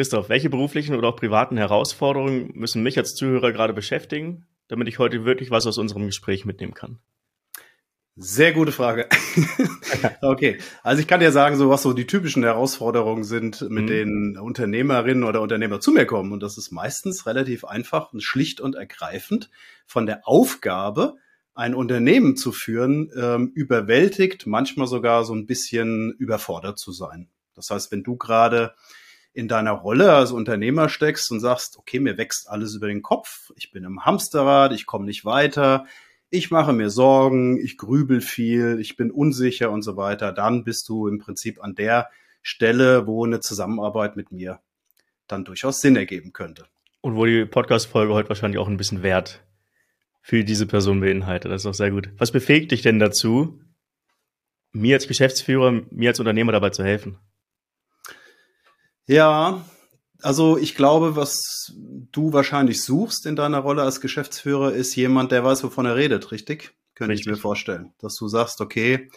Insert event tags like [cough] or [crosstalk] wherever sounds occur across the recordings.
Christoph, welche beruflichen oder auch privaten Herausforderungen müssen mich als Zuhörer gerade beschäftigen, damit ich heute wirklich was aus unserem Gespräch mitnehmen kann? Sehr gute Frage. [laughs] okay, also ich kann dir sagen, so was so die typischen Herausforderungen sind, mit mhm. denen Unternehmerinnen oder Unternehmer zu mir kommen. Und das ist meistens relativ einfach und schlicht und ergreifend von der Aufgabe, ein Unternehmen zu führen, ähm, überwältigt, manchmal sogar so ein bisschen überfordert zu sein. Das heißt, wenn du gerade in deiner Rolle als Unternehmer steckst und sagst, okay, mir wächst alles über den Kopf, ich bin im Hamsterrad, ich komme nicht weiter, ich mache mir Sorgen, ich grübel viel, ich bin unsicher und so weiter, dann bist du im Prinzip an der Stelle, wo eine Zusammenarbeit mit mir dann durchaus Sinn ergeben könnte. Und wo die Podcast-Folge heute wahrscheinlich auch ein bisschen Wert für diese Person beinhaltet. Das ist auch sehr gut. Was befähigt dich denn dazu, mir als Geschäftsführer, mir als Unternehmer dabei zu helfen? Ja, also ich glaube, was du wahrscheinlich suchst in deiner Rolle als Geschäftsführer, ist jemand, der weiß, wovon er redet, richtig? Könnte richtig. ich mir vorstellen. Dass du sagst, okay,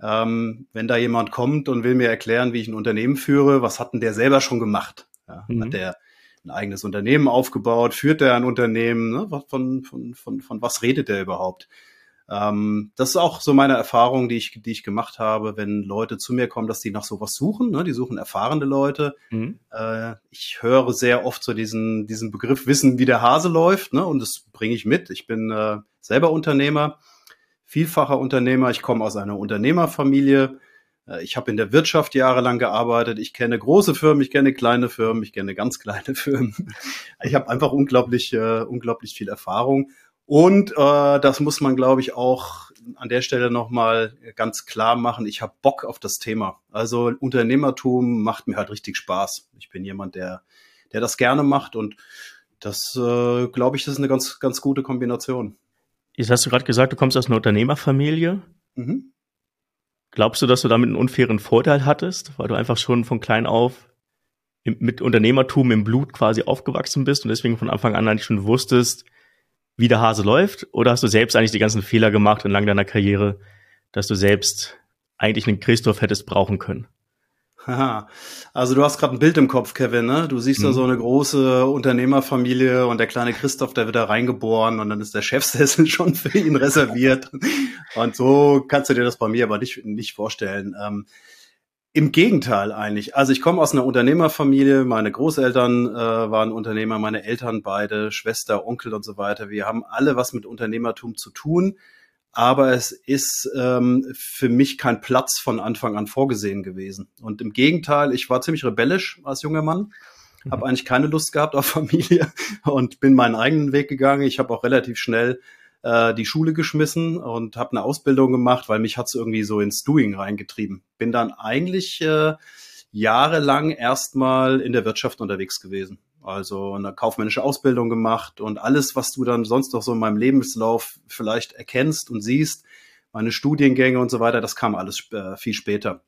ähm, wenn da jemand kommt und will mir erklären, wie ich ein Unternehmen führe, was hat denn der selber schon gemacht? Ja, mhm. Hat der ein eigenes Unternehmen aufgebaut? Führt er ein Unternehmen? Ne? Von, von, von, von was redet er überhaupt? Ähm, das ist auch so meine Erfahrung, die ich, die ich gemacht habe, wenn Leute zu mir kommen, dass die nach sowas suchen. Ne? Die suchen erfahrene Leute. Mhm. Äh, ich höre sehr oft so diesen, diesen Begriff Wissen, wie der Hase läuft. Ne? Und das bringe ich mit. Ich bin äh, selber Unternehmer, vielfacher Unternehmer. Ich komme aus einer Unternehmerfamilie. Äh, ich habe in der Wirtschaft jahrelang gearbeitet. Ich kenne große Firmen, ich kenne kleine Firmen, ich kenne ganz [laughs] kleine Firmen. Ich habe einfach unglaublich, äh, unglaublich viel Erfahrung. Und äh, das muss man, glaube ich, auch an der Stelle nochmal ganz klar machen. Ich habe Bock auf das Thema. Also Unternehmertum macht mir halt richtig Spaß. Ich bin jemand, der, der das gerne macht und das, äh, glaube ich, das ist eine ganz, ganz gute Kombination. Jetzt hast du gerade gesagt, du kommst aus einer Unternehmerfamilie. Mhm. Glaubst du, dass du damit einen unfairen Vorteil hattest, weil du einfach schon von klein auf mit Unternehmertum im Blut quasi aufgewachsen bist und deswegen von Anfang an eigentlich schon wusstest, wie der Hase läuft? Oder hast du selbst eigentlich die ganzen Fehler gemacht entlang deiner Karriere, dass du selbst eigentlich einen Christoph hättest brauchen können? Haha. Also du hast gerade ein Bild im Kopf, Kevin, ne? Du siehst mhm. da so eine große Unternehmerfamilie und der kleine Christoph, der wird da reingeboren und dann ist der Chefsessel [laughs] schon für ihn reserviert. und so kannst du dir das bei mir aber nicht, nicht vorstellen. Ähm, im Gegenteil eigentlich. Also ich komme aus einer Unternehmerfamilie. Meine Großeltern äh, waren Unternehmer, meine Eltern beide, Schwester, Onkel und so weiter. Wir haben alle was mit Unternehmertum zu tun. Aber es ist ähm, für mich kein Platz von Anfang an vorgesehen gewesen. Und im Gegenteil, ich war ziemlich rebellisch als junger Mann, habe eigentlich keine Lust gehabt auf Familie [laughs] und bin meinen eigenen Weg gegangen. Ich habe auch relativ schnell äh, die Schule geschmissen und habe eine Ausbildung gemacht, weil mich hat's irgendwie so ins Doing reingetrieben. Bin dann eigentlich äh, jahrelang erstmal in der Wirtschaft unterwegs gewesen. Also eine kaufmännische Ausbildung gemacht und alles, was du dann sonst noch so in meinem Lebenslauf vielleicht erkennst und siehst, meine Studiengänge und so weiter, das kam alles äh, viel später.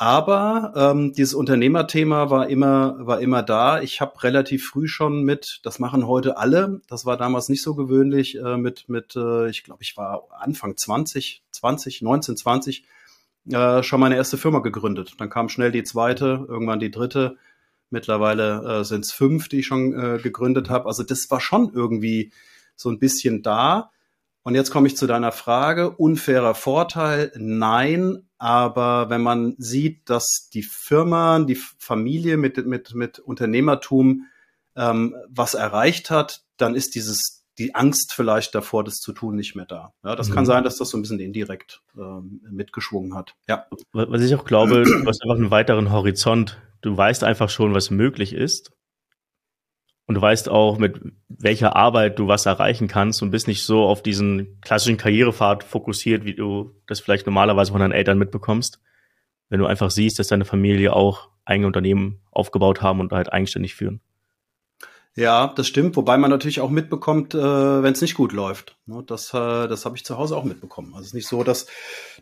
Aber ähm, dieses Unternehmerthema war immer, war immer da. Ich habe relativ früh schon mit, das machen heute alle, das war damals nicht so gewöhnlich, äh, mit, mit äh, ich glaube, ich war Anfang 20, 20, 19, 20, äh, schon meine erste Firma gegründet. Dann kam schnell die zweite, irgendwann die dritte. Mittlerweile äh, sind es fünf, die ich schon äh, gegründet habe. Also das war schon irgendwie so ein bisschen da. Und jetzt komme ich zu deiner Frage. Unfairer Vorteil? Nein. Aber wenn man sieht, dass die Firma, die Familie mit, mit, mit Unternehmertum ähm, was erreicht hat, dann ist dieses, die Angst vielleicht davor, das zu tun, nicht mehr da. Ja, das mhm. kann sein, dass das so ein bisschen indirekt ähm, mitgeschwungen hat. Ja. Was ich auch glaube, [clears throat] du hast einfach einen weiteren Horizont. Du weißt einfach schon, was möglich ist. Und du weißt auch, mit welcher Arbeit du was erreichen kannst und bist nicht so auf diesen klassischen Karrierepfad fokussiert, wie du das vielleicht normalerweise von deinen Eltern mitbekommst. Wenn du einfach siehst, dass deine Familie auch eigene Unternehmen aufgebaut haben und halt eigenständig führen. Ja, das stimmt, wobei man natürlich auch mitbekommt, äh, wenn es nicht gut läuft. Ne, das, äh, das habe ich zu Hause auch mitbekommen. Also es ist nicht so, dass,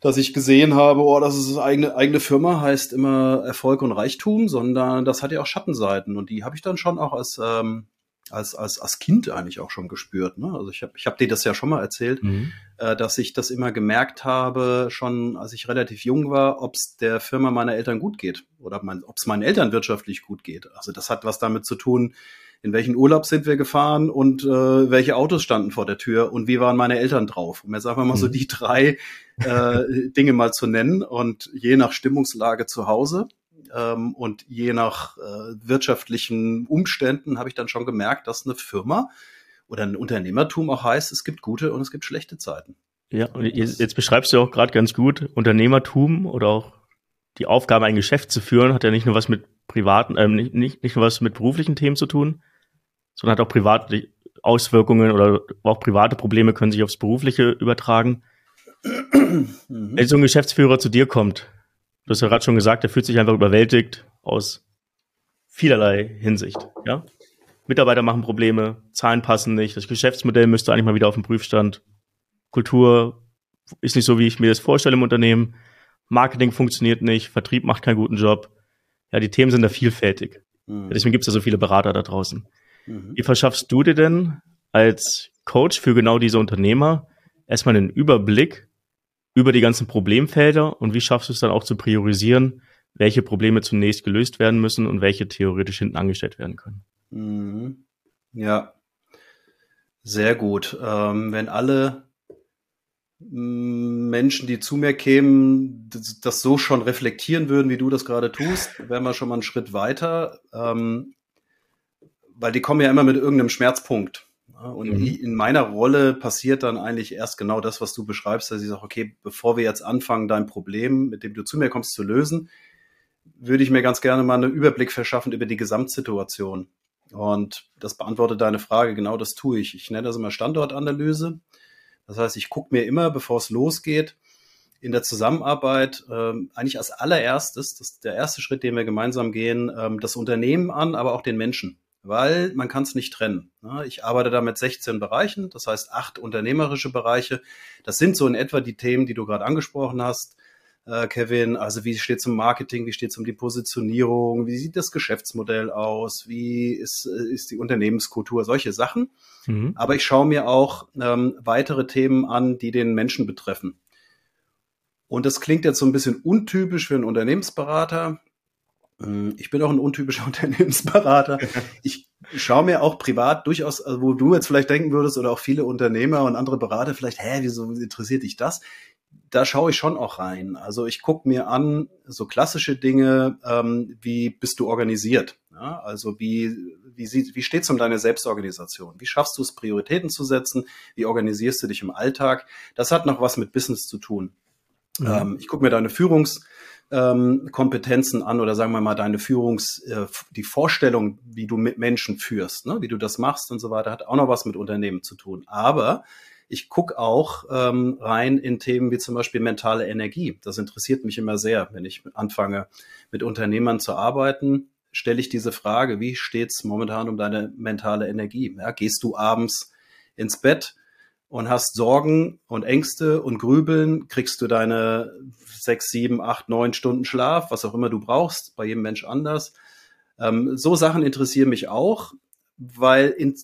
dass ich gesehen habe, oh, das ist eigene, eigene Firma, heißt immer Erfolg und Reichtum, sondern das hat ja auch Schattenseiten und die habe ich dann schon auch als, ähm, als, als, als Kind eigentlich auch schon gespürt. Ne? Also ich habe ich hab dir das ja schon mal erzählt, mhm. äh, dass ich das immer gemerkt habe, schon als ich relativ jung war, ob es der Firma meiner Eltern gut geht oder ob es meinen Eltern wirtschaftlich gut geht. Also das hat was damit zu tun, in welchen Urlaub sind wir gefahren und äh, welche Autos standen vor der Tür und wie waren meine Eltern drauf. Um jetzt einfach mal mhm. so die drei äh, Dinge mal zu nennen und je nach Stimmungslage zu Hause ähm, und je nach äh, wirtschaftlichen Umständen habe ich dann schon gemerkt, dass eine Firma oder ein Unternehmertum auch heißt, es gibt gute und es gibt schlechte Zeiten. Ja, und jetzt, jetzt beschreibst du auch gerade ganz gut, Unternehmertum oder auch die Aufgabe, ein Geschäft zu führen, hat ja nicht nur was mit privaten, ähm, nicht, nicht, nicht nur was mit beruflichen Themen zu tun, sondern hat auch private Auswirkungen oder auch private Probleme können sich aufs Berufliche übertragen. Mhm. Wenn so ein Geschäftsführer zu dir kommt, du hast ja gerade schon gesagt, er fühlt sich einfach überwältigt aus vielerlei Hinsicht. Ja? Mitarbeiter machen Probleme, Zahlen passen nicht, das Geschäftsmodell müsste eigentlich mal wieder auf den Prüfstand. Kultur ist nicht so, wie ich mir das vorstelle im Unternehmen. Marketing funktioniert nicht, Vertrieb macht keinen guten Job. Ja, die Themen sind da vielfältig. Mhm. Deswegen gibt es ja so viele Berater da draußen. Mhm. Wie verschaffst du dir denn als Coach für genau diese Unternehmer erstmal einen Überblick über die ganzen Problemfelder und wie schaffst du es dann auch zu priorisieren, welche Probleme zunächst gelöst werden müssen und welche theoretisch hinten angestellt werden können? Mhm. Ja, sehr gut. Ähm, wenn alle Menschen, die zu mir kämen, das, das, so schon reflektieren würden, wie du das gerade tust, wären wir schon mal einen Schritt weiter. Ähm, weil die kommen ja immer mit irgendeinem Schmerzpunkt. Und mhm. in meiner Rolle passiert dann eigentlich erst genau das, was du beschreibst, dass ich sage, okay, bevor wir jetzt anfangen, dein Problem, mit dem du zu mir kommst, zu lösen, würde ich mir ganz gerne mal einen Überblick verschaffen über die Gesamtsituation. Und das beantwortet deine Frage, genau das tue ich. Ich nenne das immer Standortanalyse. Das heißt, ich gucke mir immer, bevor es losgeht, in der Zusammenarbeit ähm, eigentlich als allererstes, das ist der erste Schritt, den wir gemeinsam gehen, ähm, das Unternehmen an, aber auch den Menschen weil man kann es nicht trennen. Ich arbeite da mit 16 Bereichen, das heißt acht unternehmerische Bereiche. Das sind so in etwa die Themen, die du gerade angesprochen hast, äh, Kevin. Also wie steht es um Marketing, wie steht es um die Positionierung, wie sieht das Geschäftsmodell aus, wie ist, äh, ist die Unternehmenskultur, solche Sachen. Mhm. Aber ich schaue mir auch ähm, weitere Themen an, die den Menschen betreffen. Und das klingt jetzt so ein bisschen untypisch für einen Unternehmensberater. Hm, ich bin auch ein untypischer [laughs] Unternehmensberater. Ich schaue mir auch privat durchaus, also wo du jetzt vielleicht denken würdest oder auch viele Unternehmer und andere Berater vielleicht, hä, wieso interessiert dich das? Da schaue ich schon auch rein. Also ich gucke mir an so klassische Dinge, ähm, wie bist du organisiert? Ja, also wie, wie, sieht, wie steht's um deine Selbstorganisation? Wie schaffst du es, Prioritäten zu setzen? Wie organisierst du dich im Alltag? Das hat noch was mit Business zu tun. Mhm. Ähm, ich gucke mir deine Führungs- ähm, an oder sagen wir mal deine Führungs, äh, die Vorstellung, wie du mit Menschen führst, ne? wie du das machst und so weiter, hat auch noch was mit Unternehmen zu tun. Aber ich gucke auch ähm, rein in Themen wie zum Beispiel mentale Energie. Das interessiert mich immer sehr, wenn ich anfange, mit Unternehmern zu arbeiten. Stelle ich diese Frage, wie steht's momentan um deine mentale Energie? Ja, gehst du abends ins Bett und hast Sorgen und Ängste und Grübeln, kriegst du deine sechs, sieben, acht, neun Stunden Schlaf, was auch immer du brauchst, bei jedem Mensch anders. Ähm, so Sachen interessieren mich auch, weil in,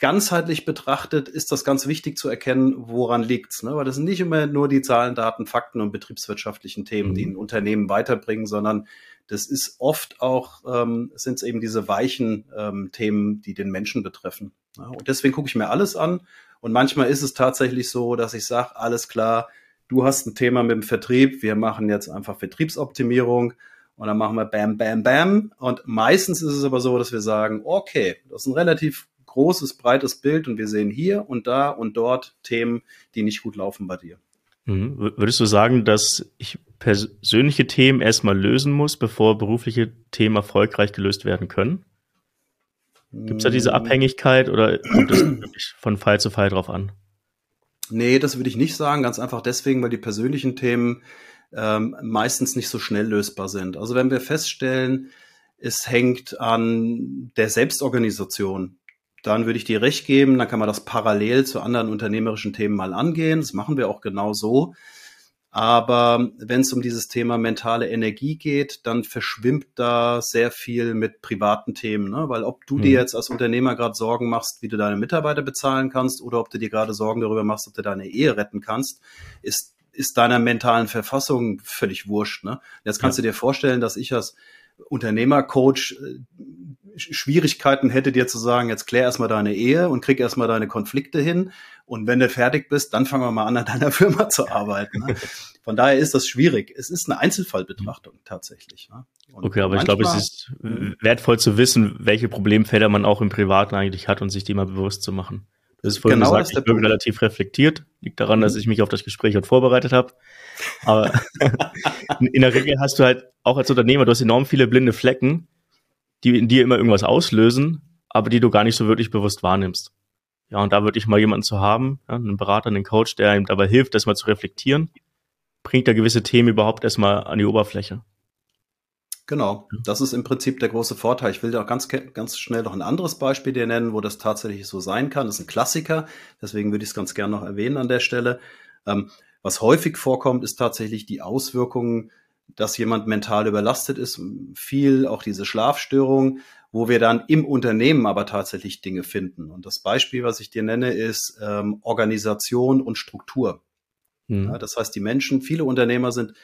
ganzheitlich betrachtet ist das ganz wichtig zu erkennen, woran liegt's. Ne? Weil das sind nicht immer nur die Zahlen, Daten, Fakten und betriebswirtschaftlichen Themen, mhm. die ein Unternehmen weiterbringen, sondern das ist oft auch, ähm, sind es eben diese weichen ähm, Themen, die den Menschen betreffen. Ja? Und deswegen gucke ich mir alles an und manchmal ist es tatsächlich so, dass ich sage, alles klar, du hast ein Thema mit dem Vertrieb, wir machen jetzt einfach Vertriebsoptimierung und dann machen wir Bam, Bam, Bam. Und meistens ist es aber so, dass wir sagen, okay, das ist ein relativ großes, breites Bild und wir sehen hier und da und dort Themen, die nicht gut laufen bei dir. Mhm. Würdest du sagen, dass ich persönliche Themen erstmal lösen muss, bevor berufliche Themen erfolgreich gelöst werden können? Gibt es da diese Abhängigkeit oder kommt es von Fall zu Fall drauf an? Nee, das würde ich nicht sagen. Ganz einfach deswegen, weil die persönlichen Themen ähm, meistens nicht so schnell lösbar sind. Also wenn wir feststellen, es hängt an der Selbstorganisation, dann würde ich dir recht geben, dann kann man das parallel zu anderen unternehmerischen Themen mal angehen. Das machen wir auch genau so. Aber wenn es um dieses Thema mentale Energie geht, dann verschwimmt da sehr viel mit privaten Themen. Ne? Weil ob du mhm. dir jetzt als Unternehmer gerade Sorgen machst, wie du deine Mitarbeiter bezahlen kannst, oder ob du dir gerade Sorgen darüber machst, ob du deine Ehe retten kannst, ist, ist deiner mentalen Verfassung völlig wurscht. Ne? Jetzt kannst ja. du dir vorstellen, dass ich als Unternehmercoach äh, Schwierigkeiten hätte, dir zu sagen, jetzt klär erstmal deine Ehe und krieg erstmal deine Konflikte hin. Und wenn du fertig bist, dann fangen wir mal an, an deiner [laughs] Firma zu arbeiten. Ne? Von daher ist das schwierig. Es ist eine Einzelfallbetrachtung tatsächlich. Ne? Okay, aber ich glaube, es ist wertvoll zu wissen, welche Problemfelder man auch im Privaten eigentlich hat und sich die mal bewusst zu machen. Das ist vorhin genau gesagt, ich bin relativ reflektiert. Liegt daran, mhm. dass ich mich auf das Gespräch heute vorbereitet habe. Aber [laughs] in der Regel hast du halt auch als Unternehmer, du hast enorm viele blinde Flecken, die in dir immer irgendwas auslösen, aber die du gar nicht so wirklich bewusst wahrnimmst. Ja, und da wirklich mal jemanden zu haben, ja, einen Berater, einen Coach, der ihm dabei hilft, das mal zu reflektieren, bringt da gewisse Themen überhaupt erstmal an die Oberfläche. Genau, das ist im Prinzip der große Vorteil. Ich will da auch ganz, ganz schnell noch ein anderes Beispiel dir nennen, wo das tatsächlich so sein kann. Das ist ein Klassiker, deswegen würde ich es ganz gerne noch erwähnen an der Stelle. Ähm, was häufig vorkommt, ist tatsächlich die Auswirkungen dass jemand mental überlastet ist, viel auch diese Schlafstörung, wo wir dann im Unternehmen aber tatsächlich Dinge finden. Und das Beispiel, was ich dir nenne, ist ähm, Organisation und Struktur. Mhm. Ja, das heißt, die Menschen, viele Unternehmer sind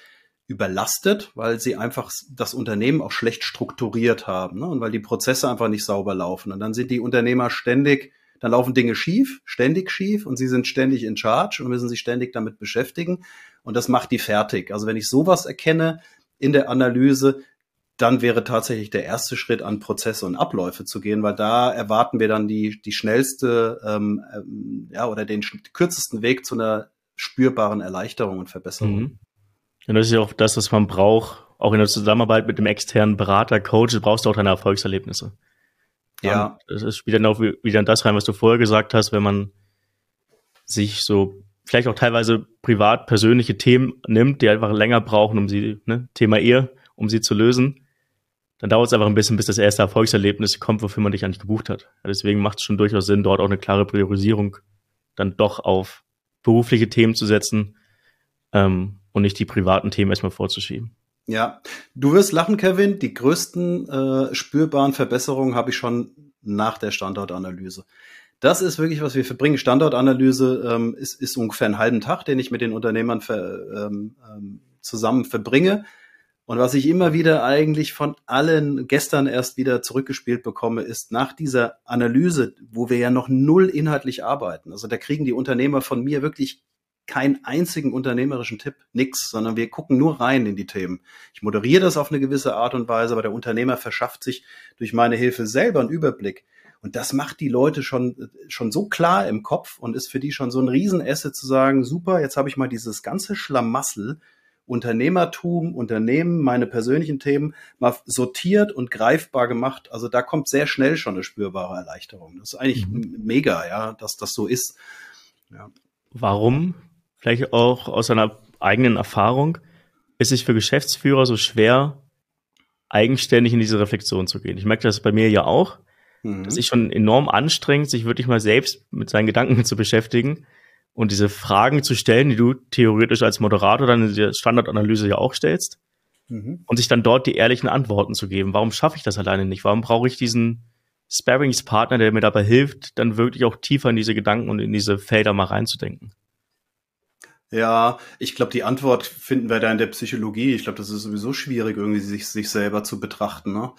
überlastet, weil sie einfach das Unternehmen auch schlecht strukturiert haben ne? und weil die Prozesse einfach nicht sauber laufen. Und dann sind die Unternehmer ständig, dann laufen Dinge schief, ständig schief und sie sind ständig in charge und müssen sich ständig damit beschäftigen und das macht die fertig. Also wenn ich sowas erkenne in der Analyse, dann wäre tatsächlich der erste Schritt an Prozesse und Abläufe zu gehen, weil da erwarten wir dann die, die schnellste ähm, ähm, ja, oder den kürzesten Weg zu einer spürbaren Erleichterung und Verbesserung. Mhm. Und das ist ja auch das, was man braucht, auch in der Zusammenarbeit mit dem externen Berater, Coach, brauchst du auch deine Erfolgserlebnisse. Ja. Das spielt dann auch wieder in das rein, was du vorher gesagt hast, wenn man sich so vielleicht auch teilweise privat persönliche Themen nimmt, die einfach länger brauchen, um sie, ne, Thema Ehe, um sie zu lösen, dann dauert es einfach ein bisschen, bis das erste Erfolgserlebnis kommt, wofür man dich eigentlich gebucht hat. Deswegen macht es schon durchaus Sinn, dort auch eine klare Priorisierung dann doch auf berufliche Themen zu setzen ähm, und nicht die privaten Themen erstmal vorzuschieben. Ja, du wirst lachen, Kevin. Die größten äh, spürbaren Verbesserungen habe ich schon nach der Standortanalyse. Das ist wirklich, was wir verbringen. Standortanalyse ähm, ist, ist ungefähr einen halben Tag, den ich mit den Unternehmern ver, ähm, ähm, zusammen verbringe. Und was ich immer wieder eigentlich von allen gestern erst wieder zurückgespielt bekomme, ist nach dieser Analyse, wo wir ja noch null inhaltlich arbeiten. Also da kriegen die Unternehmer von mir wirklich keinen einzigen unternehmerischen Tipp, nix, sondern wir gucken nur rein in die Themen. Ich moderiere das auf eine gewisse Art und Weise, aber der Unternehmer verschafft sich durch meine Hilfe selber einen Überblick. Und das macht die Leute schon, schon so klar im Kopf und ist für die schon so ein Riesenesse zu sagen, super, jetzt habe ich mal dieses ganze Schlamassel, Unternehmertum, Unternehmen, meine persönlichen Themen mal sortiert und greifbar gemacht. Also da kommt sehr schnell schon eine spürbare Erleichterung. Das ist eigentlich mhm. mega, ja, dass das so ist. Ja. Warum? Vielleicht auch aus einer eigenen Erfahrung ist es für Geschäftsführer so schwer, eigenständig in diese Reflexion zu gehen. Ich merke das bei mir ja auch. Mhm. Das ist schon enorm anstrengend, sich wirklich mal selbst mit seinen Gedanken zu beschäftigen und diese Fragen zu stellen, die du theoretisch als Moderator dann in der Standardanalyse ja auch stellst. Mhm. Und sich dann dort die ehrlichen Antworten zu geben. Warum schaffe ich das alleine nicht? Warum brauche ich diesen Sparringspartner, der mir dabei hilft, dann wirklich auch tiefer in diese Gedanken und in diese Felder mal reinzudenken? Ja, ich glaube, die Antwort finden wir da in der Psychologie. Ich glaube, das ist sowieso schwierig, irgendwie sich, sich selber zu betrachten. Ne?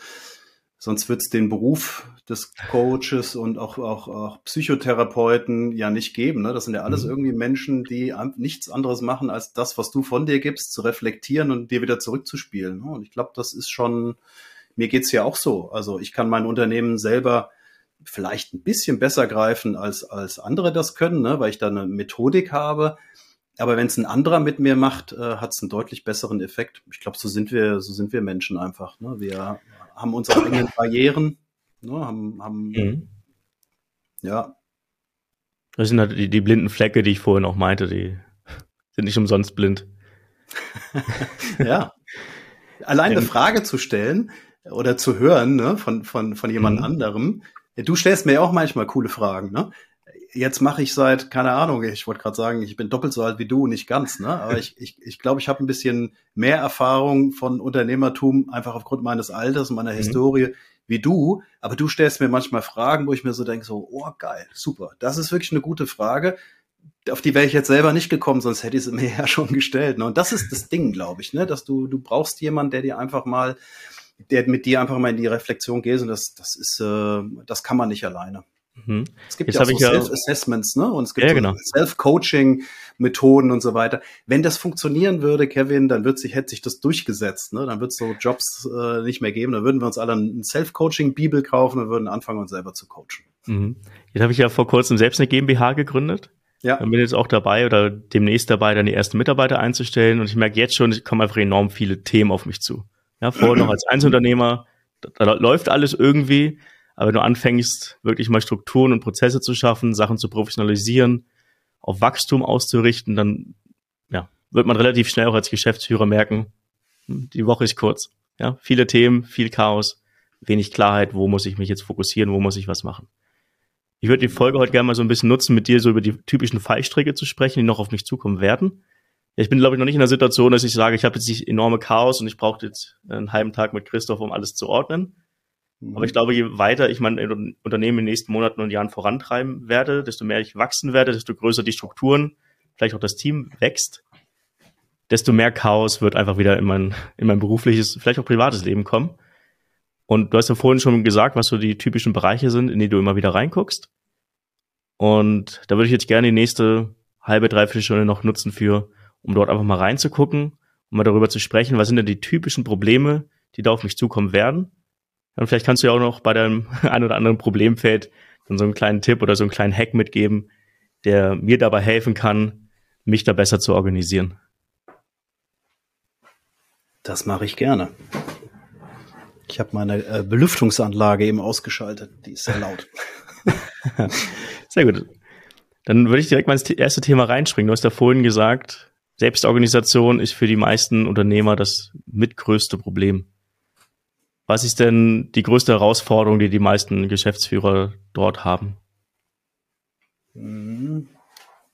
Sonst wird es den Beruf des Coaches und auch, auch, auch Psychotherapeuten ja nicht geben. Ne? Das sind ja alles mhm. irgendwie Menschen, die nichts anderes machen, als das, was du von dir gibst, zu reflektieren und dir wieder zurückzuspielen. Ne? Und ich glaube, das ist schon, mir geht's ja auch so. Also ich kann mein Unternehmen selber vielleicht ein bisschen besser greifen, als, als andere das können, ne? weil ich da eine Methodik habe. Aber wenn es ein anderer mit mir macht, äh, hat es einen deutlich besseren Effekt. Ich glaube, so sind wir, so sind wir Menschen einfach. Ne? Wir haben unsere eigenen Barrieren, ne? haben, haben mhm. ja. Das sind halt die, die blinden Flecke, die ich vorhin auch meinte, die sind nicht umsonst blind. [laughs] ja. Allein eine Frage zu stellen oder zu hören ne, von, von, von jemand mhm. anderem. Du stellst mir ja auch manchmal coole Fragen, ne? Jetzt mache ich seit, keine Ahnung, ich wollte gerade sagen, ich bin doppelt so alt wie du, nicht ganz, ne? Aber ich, ich, ich glaube, ich habe ein bisschen mehr Erfahrung von Unternehmertum, einfach aufgrund meines Alters und meiner mhm. Historie, wie du. Aber du stellst mir manchmal Fragen, wo ich mir so denke, so, oh geil, super. Das ist wirklich eine gute Frage auf die wäre ich jetzt selber nicht gekommen, sonst hätte ich sie mir [laughs] ja schon gestellt. Ne? Und das ist das Ding, glaube ich, ne? dass du, du brauchst jemanden, der dir einfach mal, der mit dir einfach mal in die Reflexion geht und das, das ist, äh, das kann man nicht alleine. Mhm. Es gibt Jetzt ja auch so Self-Assessments, ne? Und es gibt ja, genau. Self-Coaching-Methoden und so weiter. Wenn das funktionieren würde, Kevin, dann wird sich, hätte sich das durchgesetzt, ne? Dann wird es so Jobs äh, nicht mehr geben. Dann würden wir uns alle ein Self-Coaching-Bibel kaufen und würden anfangen, uns selber zu coachen. Mhm. Jetzt habe ich ja vor kurzem selbst eine GmbH gegründet. Ja. Dann bin jetzt auch dabei oder demnächst dabei, dann die ersten Mitarbeiter einzustellen. Und ich merke jetzt schon, es kommen einfach enorm viele Themen auf mich zu. Ja, vorher noch [clears throat] als Einzelunternehmer, da, da läuft alles irgendwie. Aber wenn du anfängst, wirklich mal Strukturen und Prozesse zu schaffen, Sachen zu professionalisieren, auf Wachstum auszurichten, dann ja, wird man relativ schnell auch als Geschäftsführer merken, hm, die Woche ist kurz. Ja, viele Themen, viel Chaos, wenig Klarheit, wo muss ich mich jetzt fokussieren, wo muss ich was machen. Ich würde die Folge heute gerne mal so ein bisschen nutzen, mit dir so über die typischen Fallstricke zu sprechen, die noch auf mich zukommen werden. Ich bin, glaube ich, noch nicht in der Situation, dass ich sage, ich habe jetzt enorme Chaos und ich brauche jetzt einen halben Tag mit Christoph, um alles zu ordnen. Aber ich glaube, je weiter ich mein Unternehmen in den nächsten Monaten und Jahren vorantreiben werde, desto mehr ich wachsen werde, desto größer die Strukturen, vielleicht auch das Team wächst, desto mehr Chaos wird einfach wieder in mein, in mein berufliches, vielleicht auch privates Leben kommen. Und du hast ja vorhin schon gesagt, was so die typischen Bereiche sind, in die du immer wieder reinguckst. Und da würde ich jetzt gerne die nächste halbe, dreiviertel Stunde noch nutzen für, um dort einfach mal reinzugucken, um mal darüber zu sprechen, was sind denn die typischen Probleme, die da auf mich zukommen werden. Und vielleicht kannst du ja auch noch bei deinem [laughs] ein oder anderen Problemfeld dann so einen kleinen Tipp oder so einen kleinen Hack mitgeben, der mir dabei helfen kann, mich da besser zu organisieren. Das mache ich gerne. Ich habe meine äh, Belüftungsanlage eben ausgeschaltet. Die ist sehr laut. [laughs] sehr gut. Dann würde ich direkt mal ins erste Thema reinspringen. Du hast ja vorhin gesagt, Selbstorganisation ist für die meisten Unternehmer das mitgrößte Problem. Was ist denn die größte Herausforderung, die die meisten Geschäftsführer dort haben? Hm,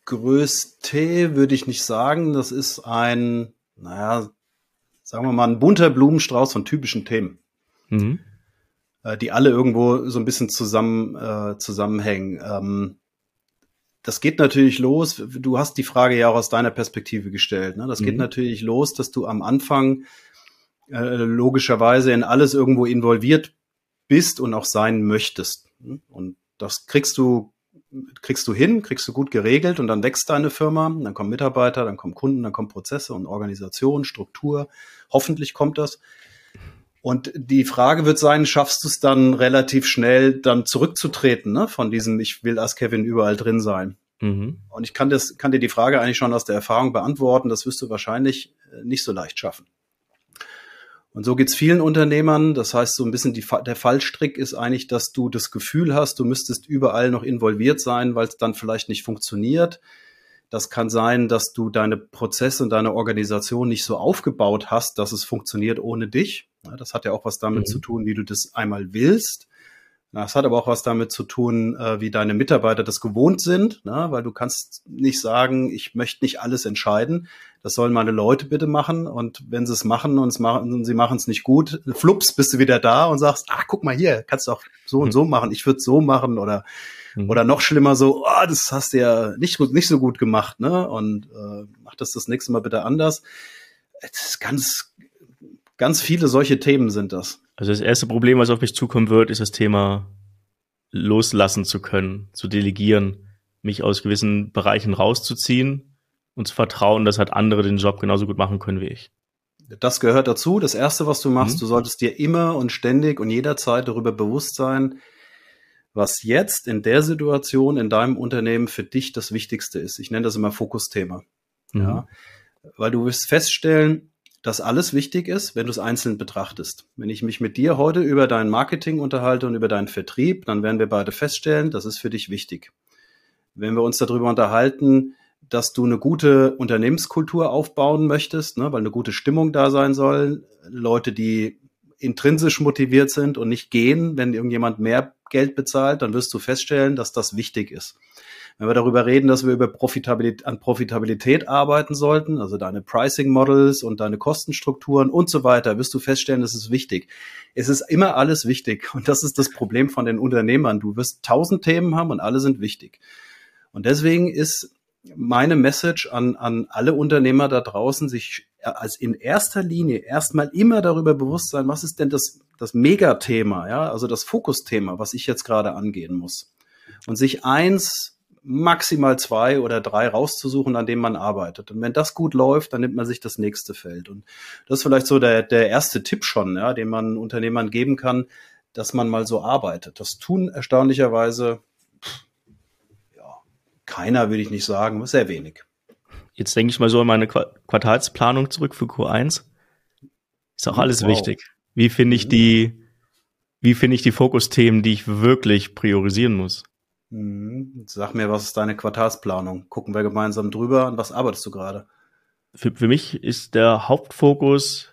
größte würde ich nicht sagen. Das ist ein, naja, sagen wir mal, ein bunter Blumenstrauß von typischen Themen mhm. äh, die alle irgendwo so ein bisschen zusammen äh, zusammenhängen. Ähm, das geht natürlich los. Du hast die Frage ja auch aus deiner Perspektive gestellt. Ne? Das mhm. geht natürlich los, dass du am Anfang äh, logischerweise in alles irgendwo involviert bist und auch sein möchtest. Und das kriegst du kriegst du hin, kriegst du gut geregelt und dann wächst deine Firma, dann kommen Mitarbeiter, dann kommen Kunden, dann kommen Prozesse und Organisation, Struktur. Hoffentlich kommt das. Und die Frage wird sein, schaffst du es dann relativ schnell, dann zurückzutreten, ne? von diesem, ich will als Kevin überall drin sein. Mhm. Und ich kann, das, kann dir die Frage eigentlich schon aus der Erfahrung beantworten, das wirst du wahrscheinlich äh, nicht so leicht schaffen. Und so geht's vielen Unternehmern. Das heißt, so ein bisschen die, der Fallstrick ist eigentlich, dass du das Gefühl hast, du müsstest überall noch involviert sein, weil es dann vielleicht nicht funktioniert. Das kann sein, dass du deine Prozesse und deine Organisation nicht so aufgebaut hast, dass es funktioniert ohne dich. Das hat ja auch was damit mhm. zu tun, wie du das einmal willst. Das hat aber auch was damit zu tun, äh, wie deine Mitarbeiter das gewohnt sind, ne? weil du kannst nicht sagen, ich möchte nicht alles entscheiden. Das sollen meine Leute bitte machen. Und wenn sie es machen und, es machen, und sie machen es nicht gut, flups, bist du wieder da und sagst, ach, guck mal hier, kannst du auch so und so machen. Ich würde so machen oder mhm. oder noch schlimmer so, oh, das hast du ja nicht nicht so gut gemacht, ne? Und äh, mach das das nächste Mal bitte anders. Das ist ganz Ganz viele solche Themen sind das. Also das erste Problem, was auf mich zukommen wird, ist das Thema loslassen zu können, zu delegieren, mich aus gewissen Bereichen rauszuziehen und zu vertrauen, dass halt andere den Job genauso gut machen können wie ich. Das gehört dazu. Das erste, was du machst, mhm. du solltest dir immer und ständig und jederzeit darüber bewusst sein, was jetzt in der Situation in deinem Unternehmen für dich das Wichtigste ist. Ich nenne das immer Fokusthema. Mhm. Ja, weil du wirst feststellen, dass alles wichtig ist, wenn du es einzeln betrachtest. Wenn ich mich mit dir heute über dein Marketing unterhalte und über deinen Vertrieb, dann werden wir beide feststellen, das ist für dich wichtig. Wenn wir uns darüber unterhalten, dass du eine gute Unternehmenskultur aufbauen möchtest, ne, weil eine gute Stimmung da sein soll, Leute, die intrinsisch motiviert sind und nicht gehen, wenn irgendjemand mehr Geld bezahlt, dann wirst du feststellen, dass das wichtig ist. Wenn wir darüber reden, dass wir über Profitabilität, an Profitabilität arbeiten sollten, also deine Pricing Models und deine Kostenstrukturen und so weiter, wirst du feststellen, das ist wichtig. Es ist immer alles wichtig. [laughs] Und das ist das Problem von den Unternehmern. Du wirst tausend Themen haben und alle sind wichtig. Und deswegen ist meine Message an, an alle Unternehmer da draußen, sich als in erster Linie erstmal immer darüber bewusst sein, was ist denn das, das Megathema, ja, also das Fokusthema, was ich jetzt gerade angehen muss. Und sich eins maximal zwei oder drei rauszusuchen, an dem man arbeitet. Und wenn das gut läuft, dann nimmt man sich das nächste Feld. Und das ist vielleicht so der, der erste Tipp schon, ja, den man Unternehmern geben kann, dass man mal so arbeitet. Das tun erstaunlicherweise, ja, keiner würde ich nicht sagen, sehr wenig. Jetzt denke ich mal so an meine Quartalsplanung zurück für Q1. Ist auch alles wow. wichtig. Wie finde ich die, wie finde ich die Fokusthemen, die ich wirklich priorisieren muss? Mhm. Sag mir, was ist deine Quartalsplanung? Gucken wir gemeinsam drüber. An was arbeitest du gerade? Für, für mich ist der Hauptfokus,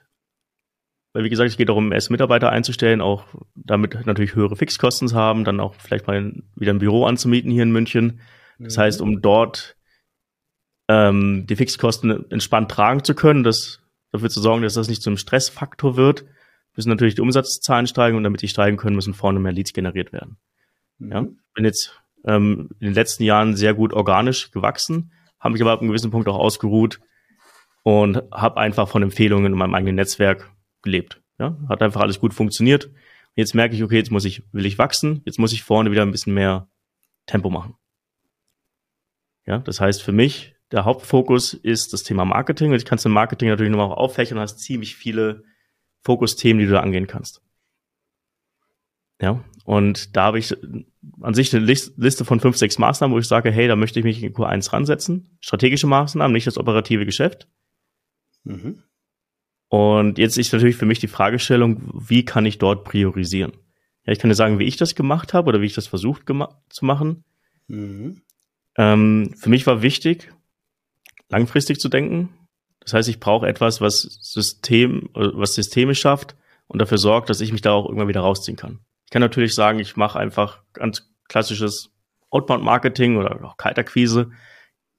weil wie gesagt, es geht darum, erst Mitarbeiter einzustellen, auch damit natürlich höhere Fixkosten zu haben, dann auch vielleicht mal wieder ein Büro anzumieten hier in München. Das mhm. heißt, um dort ähm, die Fixkosten entspannt tragen zu können, das, dafür zu sorgen, dass das nicht zum Stressfaktor wird, müssen natürlich die Umsatzzahlen steigen und damit die steigen können, müssen vorne mehr Leads generiert werden. Mhm. Ja, bin jetzt ähm, in den letzten Jahren sehr gut organisch gewachsen, habe mich aber ab einem gewissen Punkt auch ausgeruht und habe einfach von Empfehlungen in meinem eigenen Netzwerk gelebt. Ja, hat einfach alles gut funktioniert. Jetzt merke ich, okay, jetzt muss ich, will ich wachsen, jetzt muss ich vorne wieder ein bisschen mehr Tempo machen. Ja, das heißt für mich, der Hauptfokus ist das Thema Marketing und ich kannst im Marketing natürlich nochmal auffächern und hast ziemlich viele Fokusthemen, die du da angehen kannst. Ja, und da habe ich an sich eine Liste von fünf, sechs Maßnahmen, wo ich sage, hey, da möchte ich mich in Q1 ransetzen. Strategische Maßnahmen, nicht das operative Geschäft. Mhm. Und jetzt ist natürlich für mich die Fragestellung, wie kann ich dort priorisieren? Ja, ich kann dir sagen, wie ich das gemacht habe oder wie ich das versucht zu machen. Mhm. Ähm, für mich war wichtig, langfristig zu denken. Das heißt, ich brauche etwas, was System, was Systeme schafft und dafür sorgt, dass ich mich da auch irgendwann wieder rausziehen kann. Ich kann natürlich sagen, ich mache einfach ganz klassisches Outbound-Marketing oder auch Kaltakquise,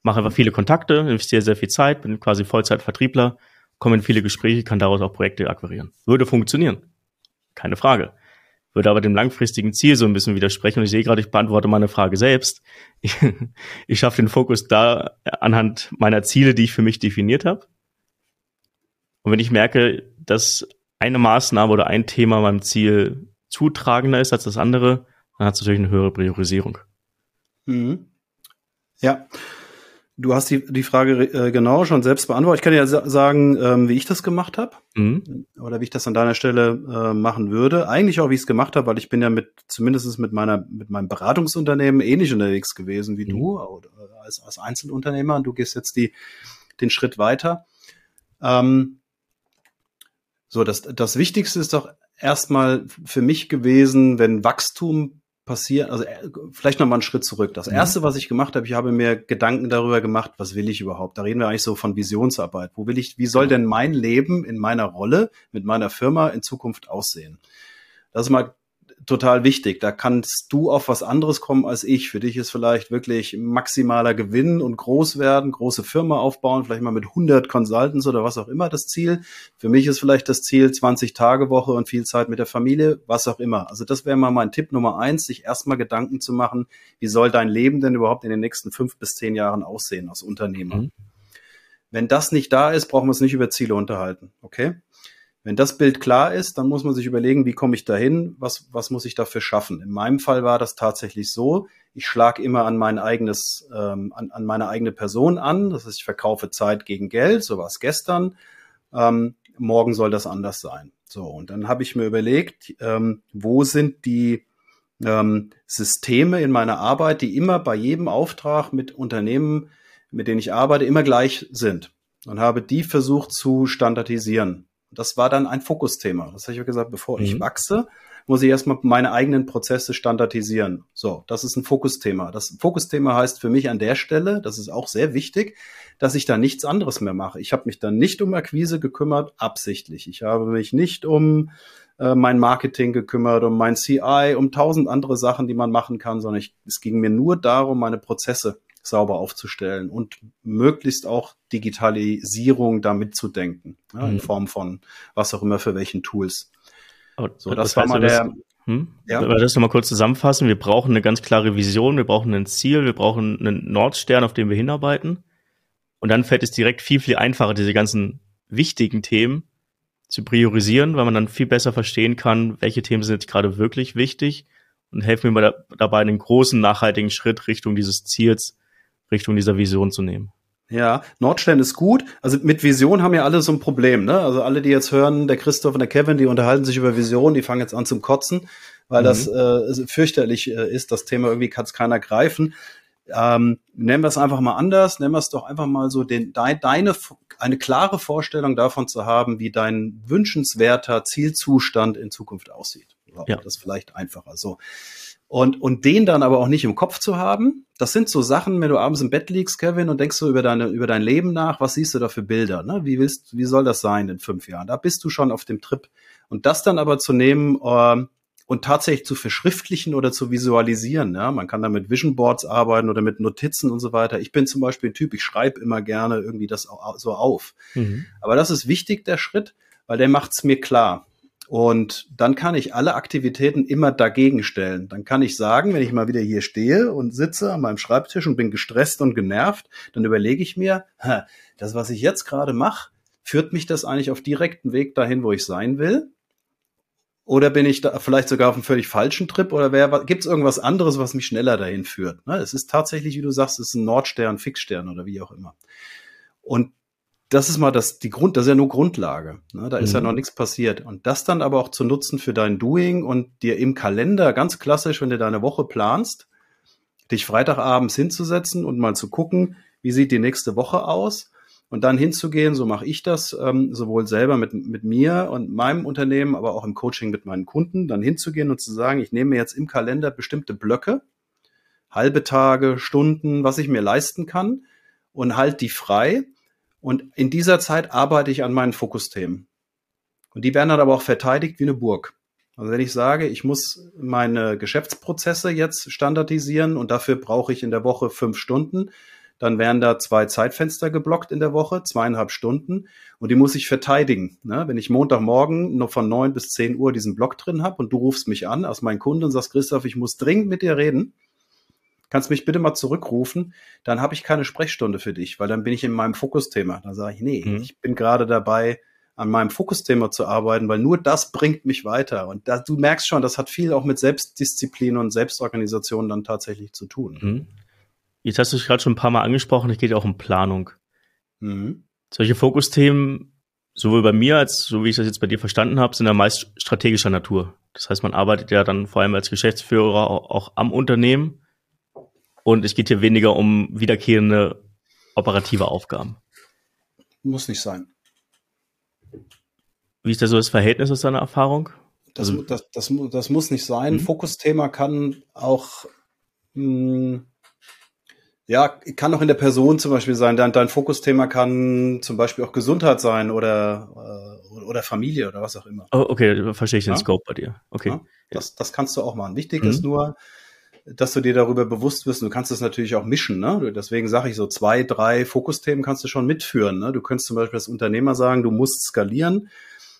mache einfach viele Kontakte, investiere sehr viel Zeit, bin quasi Vollzeit-Vertriebler, komme in viele Gespräche, kann daraus auch Projekte akquirieren. Würde funktionieren. Keine Frage. Würde aber dem langfristigen Ziel so ein bisschen widersprechen. Und ich sehe gerade, ich beantworte meine Frage selbst. Ich, [laughs] ich schaffe den Fokus da anhand meiner Ziele, die ich für mich definiert habe. Und wenn ich merke, dass eine Maßnahme oder ein Thema meinem Ziel zutragender ist als das andere, dann hat es natürlich eine höhere Priorisierung. Mhm. Ja. Du hast die, die Frage äh, genau schon selbst beantwortet. Ich kann ja sagen, ähm, wie ich das gemacht habe mhm. oder wie ich das an deiner Stelle äh, machen würde. Eigentlich auch, wie ich es gemacht habe, weil ich bin ja mit zumindest mit meiner mit meinem Beratungsunternehmen ähnlich unterwegs gewesen wie mhm. du oder, als, als Einzelunternehmer und du gehst jetzt die den Schritt weiter. Ähm, so, das, das Wichtigste ist doch erstmal für mich gewesen, wenn Wachstum passiert, also äh, vielleicht nochmal einen Schritt zurück. Das mhm. erste, was ich gemacht habe, ich habe mir Gedanken darüber gemacht, was will ich überhaupt? Da reden wir eigentlich so von Visionsarbeit. Wo will ich, wie soll denn mein Leben in meiner Rolle mit meiner Firma in Zukunft aussehen? Das ist mal total wichtig. Da kannst du auf was anderes kommen als ich. Für dich ist vielleicht wirklich maximaler Gewinn und groß werden, große Firma aufbauen, vielleicht mal mit 100 Consultants oder was auch immer das Ziel. Für mich ist vielleicht das Ziel 20 Tage Woche und viel Zeit mit der Familie, was auch immer. Also das wäre mal mein Tipp Nummer eins, sich erstmal Gedanken zu machen, wie soll dein Leben denn überhaupt in den nächsten fünf bis zehn Jahren aussehen als Unternehmer. Mhm. Wenn das nicht da ist, brauchen wir uns nicht über Ziele unterhalten. Okay? Wenn das Bild klar ist, dann muss man sich überlegen, wie komme ich dahin, was, was muss ich dafür schaffen. In meinem Fall war das tatsächlich so, ich schlage immer an mein eigenes, ähm, an, an meine eigene Person an. Das heißt, ich verkaufe Zeit gegen Geld, so war es gestern. Ähm, morgen soll das anders sein. So, und dann habe ich mir überlegt, ähm, wo sind die ähm, Systeme in meiner Arbeit, die immer bei jedem Auftrag mit Unternehmen, mit denen ich arbeite, immer gleich sind. Und habe die versucht zu standardisieren. Das war dann ein Fokusthema. Das habe ich ja gesagt, bevor mhm. ich wachse, muss ich erstmal meine eigenen Prozesse standardisieren. So, das ist ein Fokusthema. Das Fokusthema heißt für mich an der Stelle, das ist auch sehr wichtig, dass ich da nichts anderes mehr mache. Ich habe mich dann nicht um Akquise gekümmert, absichtlich. Ich habe mich nicht um äh, mein Marketing gekümmert, um mein CI, um tausend andere Sachen, die man machen kann, sondern ich, es ging mir nur darum, meine Prozesse sauber aufzustellen und möglichst auch Digitalisierung damit zu denken, ja, in mhm. Form von was auch immer für welchen Tools. Aber, so, das, das war mal der. Hm? Ja. Aber das nochmal kurz zusammenfassen. Wir brauchen eine ganz klare Vision, wir brauchen ein Ziel, wir brauchen einen Nordstern, auf dem wir hinarbeiten. Und dann fällt es direkt viel, viel einfacher, diese ganzen wichtigen Themen zu priorisieren, weil man dann viel besser verstehen kann, welche Themen sind jetzt gerade wirklich wichtig und helfen mir da, dabei, einen großen nachhaltigen Schritt Richtung dieses Ziels, Richtung dieser Vision zu nehmen. Ja, Nordstern ist gut. Also mit Vision haben ja alle so ein Problem, ne? Also alle, die jetzt hören, der Christoph und der Kevin, die unterhalten sich über Vision, die fangen jetzt an zum Kotzen, weil mhm. das äh, fürchterlich äh, ist. Das Thema irgendwie kann es keiner greifen. Ähm, nennen wir es einfach mal anders, nennen wir es doch einfach mal so, den, de, deine, eine klare Vorstellung davon zu haben, wie dein wünschenswerter Zielzustand in Zukunft aussieht. Ja. Das ist vielleicht einfacher. So. Und, und den dann aber auch nicht im Kopf zu haben, das sind so Sachen, wenn du abends im Bett liegst, Kevin, und denkst so über deine, über dein Leben nach, was siehst du da für Bilder, ne? Wie willst, wie soll das sein in fünf Jahren? Da bist du schon auf dem Trip. Und das dann aber zu nehmen, äh, und tatsächlich zu verschriftlichen oder zu visualisieren. Ja? Man kann da mit Vision Boards arbeiten oder mit Notizen und so weiter. Ich bin zum Beispiel ein Typ, ich schreibe immer gerne irgendwie das so auf. Mhm. Aber das ist wichtig, der Schritt, weil der macht es mir klar. Und dann kann ich alle Aktivitäten immer dagegen stellen. Dann kann ich sagen, wenn ich mal wieder hier stehe und sitze an meinem Schreibtisch und bin gestresst und genervt, dann überlege ich mir, das, was ich jetzt gerade mache, führt mich das eigentlich auf direkten Weg dahin, wo ich sein will? Oder bin ich da vielleicht sogar auf einem völlig falschen Trip? Oder gibt es irgendwas anderes, was mich schneller dahin führt? Ne? Es ist tatsächlich, wie du sagst, es ist ein Nordstern, Fixstern oder wie auch immer. Und das ist mal das, die Grund, das ist ja nur Grundlage. Ne? Da ist ja mhm. noch nichts passiert. Und das dann aber auch zu nutzen für dein Doing und dir im Kalender ganz klassisch, wenn du deine Woche planst, dich Freitagabends hinzusetzen und mal zu gucken, wie sieht die nächste Woche aus und dann hinzugehen, so mache ich das, ähm, sowohl selber mit, mit mir und meinem Unternehmen, aber auch im Coaching mit meinen Kunden, dann hinzugehen und zu sagen, ich nehme jetzt im Kalender bestimmte Blöcke, halbe Tage, Stunden, was ich mir leisten kann und halt die frei und in dieser Zeit arbeite ich an meinen Fokusthemen. Und die werden dann aber auch verteidigt wie eine Burg. Also wenn ich sage, ich muss meine Geschäftsprozesse jetzt standardisieren und dafür brauche ich in der Woche fünf Stunden, dann werden da zwei Zeitfenster geblockt in der Woche, zweieinhalb Stunden und die muss ich verteidigen. Ne? Wenn ich Montagmorgen noch von neun bis zehn Uhr diesen Block drin habe und du rufst mich an als mein Kunde und sagst, Christoph, ich muss dringend mit dir reden, kannst mich bitte mal zurückrufen, dann habe ich keine Sprechstunde für dich, weil dann bin ich in meinem Fokusthema. Dann sage ich, nee, mhm. ich bin gerade dabei, an meinem Fokusthema zu arbeiten, weil nur das bringt mich weiter. Und da, du merkst schon, das hat viel auch mit Selbstdisziplin und Selbstorganisation dann tatsächlich zu tun. Mhm. Jetzt hast du es gerade schon ein paar Mal angesprochen, es geht ja auch um Planung. Mhm. Solche Fokusthemen, sowohl bei mir als so wie ich das jetzt bei dir verstanden habe, sind ja meist strategischer Natur. Das heißt, man arbeitet ja dann vor allem als Geschäftsführer auch, auch am Unternehmen und es geht hier weniger um wiederkehrende operative Aufgaben. Muss nicht sein. Wie ist da so das Verhältnis aus deiner Erfahrung? Das, also, das, das, das, muss nicht sein. Mhm. Fokusthema kann auch, mh, hm, ja, kann auch in der Person zum Beispiel sein. Dein, dein Fokusthema kann zum Beispiel auch Gesundheit sein oder, äh, oder Familie oder was auch immer. Oh, okay, verstehe ich den ja? Scope bei dir. Okay. Ja, das, das kannst du auch machen. Wichtig mhm. ist nur, dass du dir darüber bewusst wirst. Du kannst das natürlich auch mischen. Ne? Deswegen sage ich so, zwei, drei Fokusthemen kannst du schon mitführen. Ne? Du könntest zum Beispiel als Unternehmer sagen, du musst skalieren,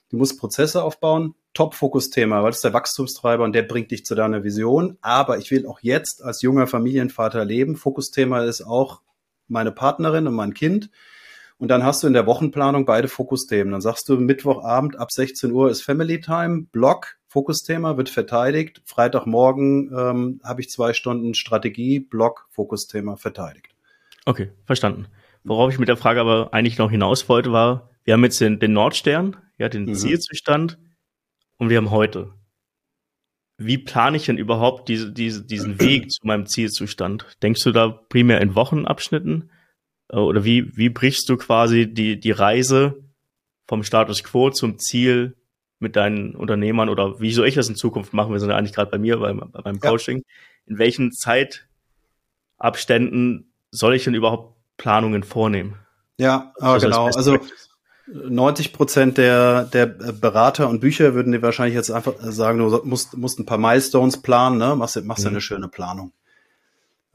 du musst Prozesse aufbauen. Top-Fokusthema, weil das ist der Wachstumstreiber und der bringt dich zu deiner Vision. Aber ich will auch jetzt als junger Familienvater leben. Fokusthema ist auch meine Partnerin und mein Kind. Und dann hast du in der Wochenplanung beide Fokusthemen. Dann sagst du, Mittwochabend ab 16 Uhr ist Family Time, Block, Fokusthema wird verteidigt. Freitagmorgen ähm, habe ich zwei Stunden Strategie, Blog, Fokusthema verteidigt. Okay, verstanden. Worauf ich mit der Frage aber eigentlich noch hinaus wollte, war, wir haben jetzt den, den Nordstern, ja, den mhm. Zielzustand und wir haben heute. Wie plane ich denn überhaupt diese, diese, diesen Weg zu meinem Zielzustand? Denkst du da primär in Wochenabschnitten? Äh, oder wie, wie brichst du quasi die, die Reise vom Status quo zum Ziel mit deinen Unternehmern oder wie soll ich das in Zukunft machen? Wir sind ja eigentlich gerade bei mir beim, beim Coaching. Ja. In welchen Zeitabständen soll ich denn überhaupt Planungen vornehmen? Ja, aber genau. Also 90 Prozent der, der Berater und Bücher würden dir wahrscheinlich jetzt einfach sagen, du musst, musst ein paar Milestones planen, ne? machst, machst mhm. eine schöne Planung.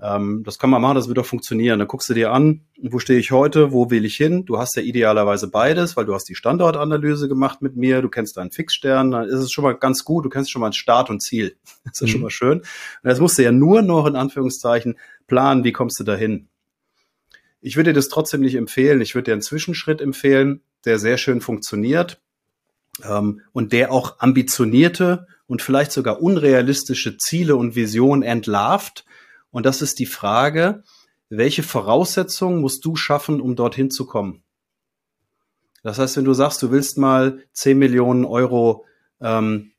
Ähm, das kann man machen, das wird auch funktionieren. Da guckst du dir an, wo stehe ich heute, wo will ich hin? Du hast ja idealerweise beides, weil du hast die Standortanalyse gemacht mit mir, du kennst deinen Fixstern, dann ist es schon mal ganz gut, du kennst schon mal Start und Ziel. [laughs] Das ist mhm. schon mal schön. Und jetzt musst du ja nur noch in Anführungszeichen planen, wie kommst du dahin. Ich würde dir das trotzdem nicht empfehlen. Ich würde dir einen Zwischenschritt empfehlen, der sehr schön funktioniert ähm, und der auch ambitionierte und vielleicht sogar unrealistische Ziele und Visionen entlarvt. Und das ist die Frage, welche Voraussetzungen musst du schaffen, um dorthin zu kommen? Das heißt, wenn du sagst, du willst mal 10 Millionen Euro ähm,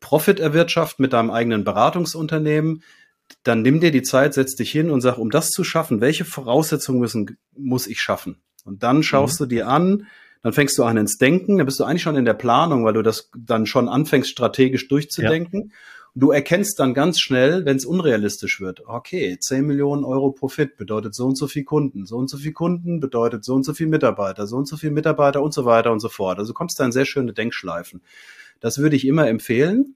Profit erwirtschaften mit deinem eigenen Beratungsunternehmen, dann nimm dir die Zeit, setz dich hin und sag, um das zu schaffen, welche Voraussetzungen müssen, muss ich schaffen? Und dann schaust mhm. du dir an, dann fängst du an ins Denken, dann bist du eigentlich schon in der Planung, weil du das dann schon anfängst, strategisch durchzudenken. Ja. Du erkennst dann ganz schnell, wenn es unrealistisch wird, okay, 10 Millionen Euro Profit bedeutet so und so viel Kunden, so und so viel Kunden bedeutet so und so viel Mitarbeiter, so und so viel Mitarbeiter und so weiter und so fort. Also du kommst da in sehr schöne Denkschleifen. Das würde ich immer empfehlen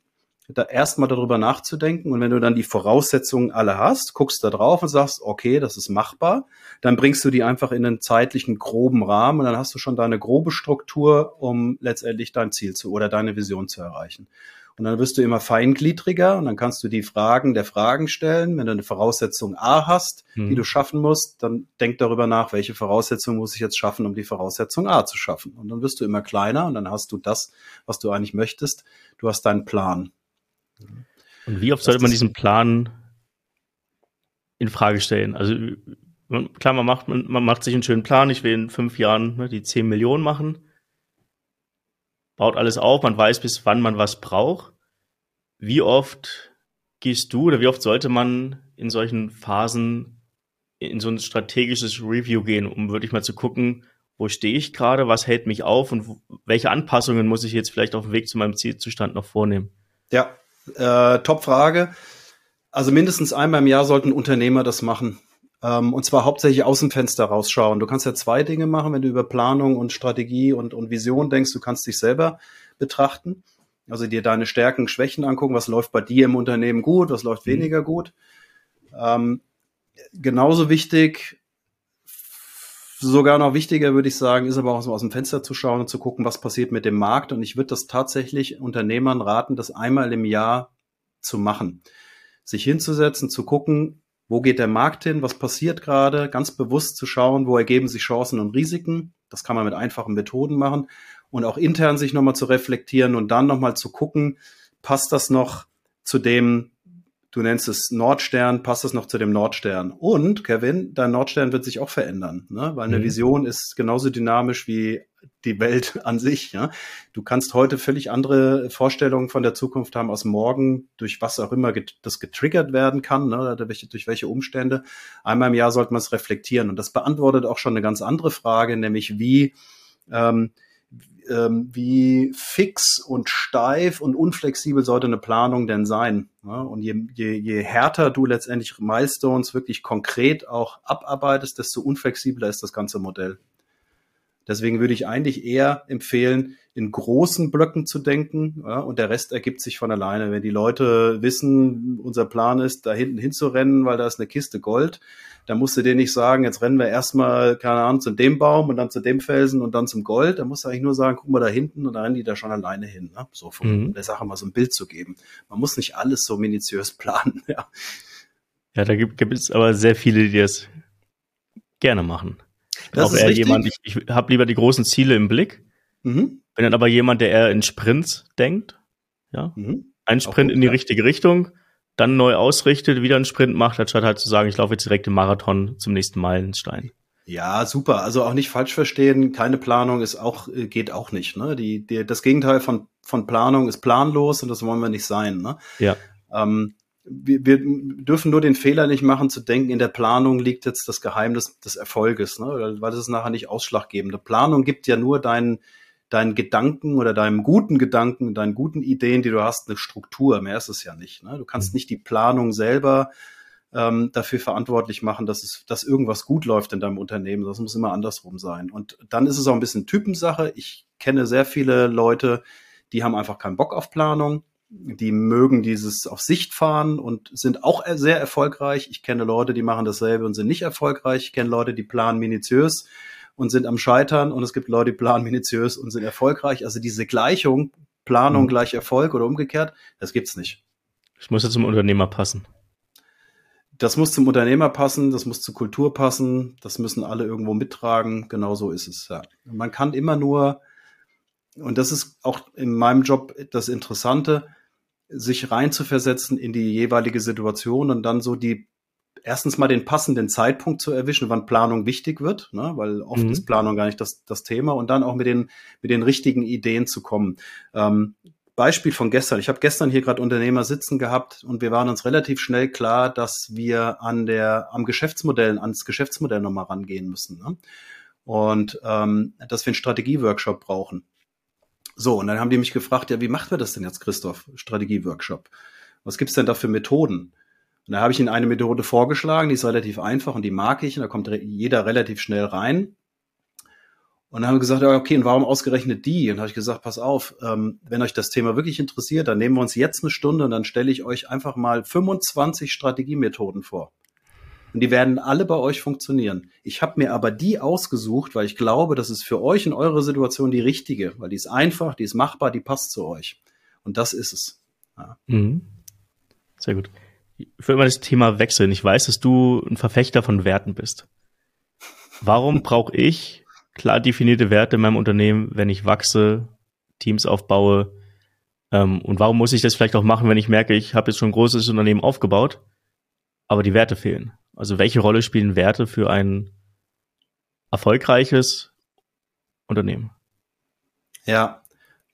da erstmal darüber nachzudenken. Und wenn du dann die Voraussetzungen alle hast, guckst da drauf und sagst, okay, das ist machbar, dann bringst du die einfach in einen zeitlichen groben Rahmen und dann hast du schon deine grobe Struktur, um letztendlich dein Ziel zu oder deine Vision zu erreichen. Und dann wirst du immer feingliedriger und dann kannst du die Fragen der Fragen stellen. Wenn du eine Voraussetzung A hast, mhm. die du schaffen musst, dann denk darüber nach, welche Voraussetzung muss ich jetzt schaffen, um die Voraussetzung A zu schaffen. Und dann wirst du immer kleiner und dann hast du das, was du eigentlich möchtest. Du hast deinen Plan. Und wie oft sollte man diesen Plan in Frage stellen? Also klar, man macht, man, man macht sich einen schönen Plan, ich will in fünf Jahren ne, die 10 Millionen machen, baut alles auf, man weiß, bis wann man was braucht. Wie oft gehst du oder wie oft sollte man in solchen Phasen in so ein strategisches Review gehen, um wirklich mal zu gucken, wo stehe ich gerade, was hält mich auf und welche Anpassungen muss ich jetzt vielleicht auf dem Weg zu meinem Zielzustand noch vornehmen? Ja, äh, Top-Frage. Also mindestens einmal im Jahr sollten Unternehmer das machen. Ähm, und zwar hauptsächlich aus dem Fenster rausschauen. Du kannst ja zwei Dinge machen, wenn du über Planung und Strategie und, und Vision denkst. Du kannst dich selber betrachten. Also dir deine Stärken, Schwächen angucken. Was läuft bei dir im Unternehmen gut? Was läuft mhm. weniger gut? Ähm, genauso wichtig, sogar noch wichtiger, würde ich sagen, ist aber auch so aus dem Fenster zu schauen und zu gucken, was passiert mit dem Markt. Und ich würde das tatsächlich Unternehmern raten, das einmal im Jahr zu machen. Sich hinzusetzen, zu gucken, wo geht der Markt hin, was passiert gerade, ganz bewusst zu schauen, wo ergeben sich Chancen und Risiken. Das kann man mit einfachen Methoden machen. Und auch intern sich nochmal zu reflektieren und dann nochmal zu gucken, passt das noch zu dem, du nennst es Nordstern, passt es noch zu dem Nordstern. Und, Kevin, dein Nordstern wird sich auch verändern, ne? weil eine mhm. Vision ist genauso dynamisch wie die Welt [laughs] an sich. Ja? Du kannst heute völlig andere Vorstellungen von der Zukunft haben aus morgen, durch was auch immer get das getriggert werden kann, ne? durch, welche Umstände. Einmal im Jahr sollte man es reflektieren. Und das beantwortet auch schon eine ganz andere Frage, nämlich wie ähm, ähm, wie fix und steif und unflexibel sollte eine Planung denn sein? Ja, und je, je, je härter du letztendlich Milestones wirklich konkret auch abarbeitest, desto unflexibler ist das ganze Modell. Deswegen würde ich eigentlich eher empfehlen, in großen Blöcken zu denken ja, und der Rest ergibt sich von alleine. Wenn die Leute wissen, unser Plan ist, da hinten hinzurennen, weil da ist eine Kiste Gold, dann musst du dir nicht sagen, jetzt rennen wir erstmal, keine Ahnung, zu dem Baum und dann zu dem Felsen und dann zum Gold. Da musst du eigentlich nur sagen, guck mal da hinten und dann rennen die da schon alleine hin. Ne? So von mhm. der Sache mal so ein Bild zu geben. Man muss nicht alles so minutiös [laughs] planen. Ja, ja da gibt, gibt es aber sehr viele, die das gerne machen. Das auch eher richtig. jemand, ich, ich habe lieber die großen Ziele im Blick. Mhm. Bin dann aber jemand, der eher in Sprints denkt. Ja. Mhm. Ein Sprint gut, in die ja. richtige Richtung dann neu ausrichtet, wieder einen Sprint macht, anstatt halt zu sagen, ich laufe jetzt direkt im Marathon zum nächsten Meilenstein. Ja, super. Also auch nicht falsch verstehen. Keine Planung ist auch, äh, geht auch nicht. Ne? Die, die, das Gegenteil von, von Planung ist planlos und das wollen wir nicht sein. Ne? Ja. Ähm, wir, wir dürfen nur den Fehler nicht machen, zu denken, in der Planung liegt jetzt das Geheimnis des Erfolges, ne? weil das ist nachher nicht ausschlaggebend. Planung gibt ja nur deinen deinen Gedanken oder deinem guten Gedanken, deinen guten Ideen, die du hast, eine Struktur. Mehr ist es ja nicht. Ne? Du kannst mhm. nicht die Planung selber ähm, dafür verantwortlich machen, dass es, dass irgendwas gut läuft in deinem Unternehmen. Das muss immer andersrum sein. Und dann ist es auch ein bisschen Typensache. Ich kenne sehr viele Leute, die haben einfach keinen Bock auf Planung. Die mögen dieses auf Sicht fahren und sind auch sehr erfolgreich. Ich kenne Leute, die machen dasselbe und sind nicht erfolgreich. Ich kenne Leute, die planen minutiös und sind am Scheitern. Und es gibt Leute, die planen minutiös und sind erfolgreich. Also diese Gleichung, Planung mhm. gleich Erfolg oder umgekehrt, das gibt's nicht. Das muss ja zum Unternehmer passen das muss zum Unternehmer passen, das muss zur Kultur passen, das müssen alle irgendwo mittragen. Genau so ist es. Ja. Man kann immer nur, und das ist auch in meinem Job das Interessante, sich reinzuversetzen in die jeweilige Situation und dann so die erstens mal den passenden Zeitpunkt zu erwischen, wann Planung wichtig wird, ne? weil oft mhm. ist Planung gar nicht das, das Thema und dann auch mit den, mit den richtigen Ideen zu kommen. Ähm, Beispiel von gestern. Ich habe gestern hier gerade Unternehmer sitzen gehabt und wir waren uns relativ schnell klar, dass wir an der am Geschäftsmodell, ans Geschäftsmodell nochmal rangehen müssen. Ne? Und ähm, dass wir einen Strategieworkshop brauchen. So, und dann haben die mich gefragt, ja, wie macht wir das denn jetzt, Christoph, Strategieworkshop? Was gibt's denn da für Methoden? Und da habe ich ihnen eine Methode vorgeschlagen, die ist relativ einfach und die mag ich und da kommt jeder relativ schnell rein. Und dann haben wir gesagt, ja, okay, und warum ausgerechnet die? Und habe ich gesagt, pass auf, ähm, wenn euch das Thema wirklich interessiert, dann nehmen wir uns jetzt eine Stunde und dann stelle ich euch einfach mal 25 Strategiemethoden vor. Und die werden alle bei euch funktionieren. Ich habe mir aber die ausgesucht, weil ich glaube, das ist für euch in eurer Situation die richtige, weil die ist einfach, die ist machbar, die passt zu euch. Und das ist es. Ja. Mhm. Sehr gut. Ich will mal das Thema wechseln. Ich weiß, dass du ein Verfechter von Werten bist. Warum [laughs] brauche ich klar definierte Werte in meinem Unternehmen, wenn ich wachse, Teams aufbaue? Ähm, und warum muss ich das vielleicht auch machen, wenn ich merke, ich habe jetzt schon ein großes Unternehmen aufgebaut, aber die Werte fehlen? Also welche Rolle spielen Werte für ein erfolgreiches Unternehmen? Ja,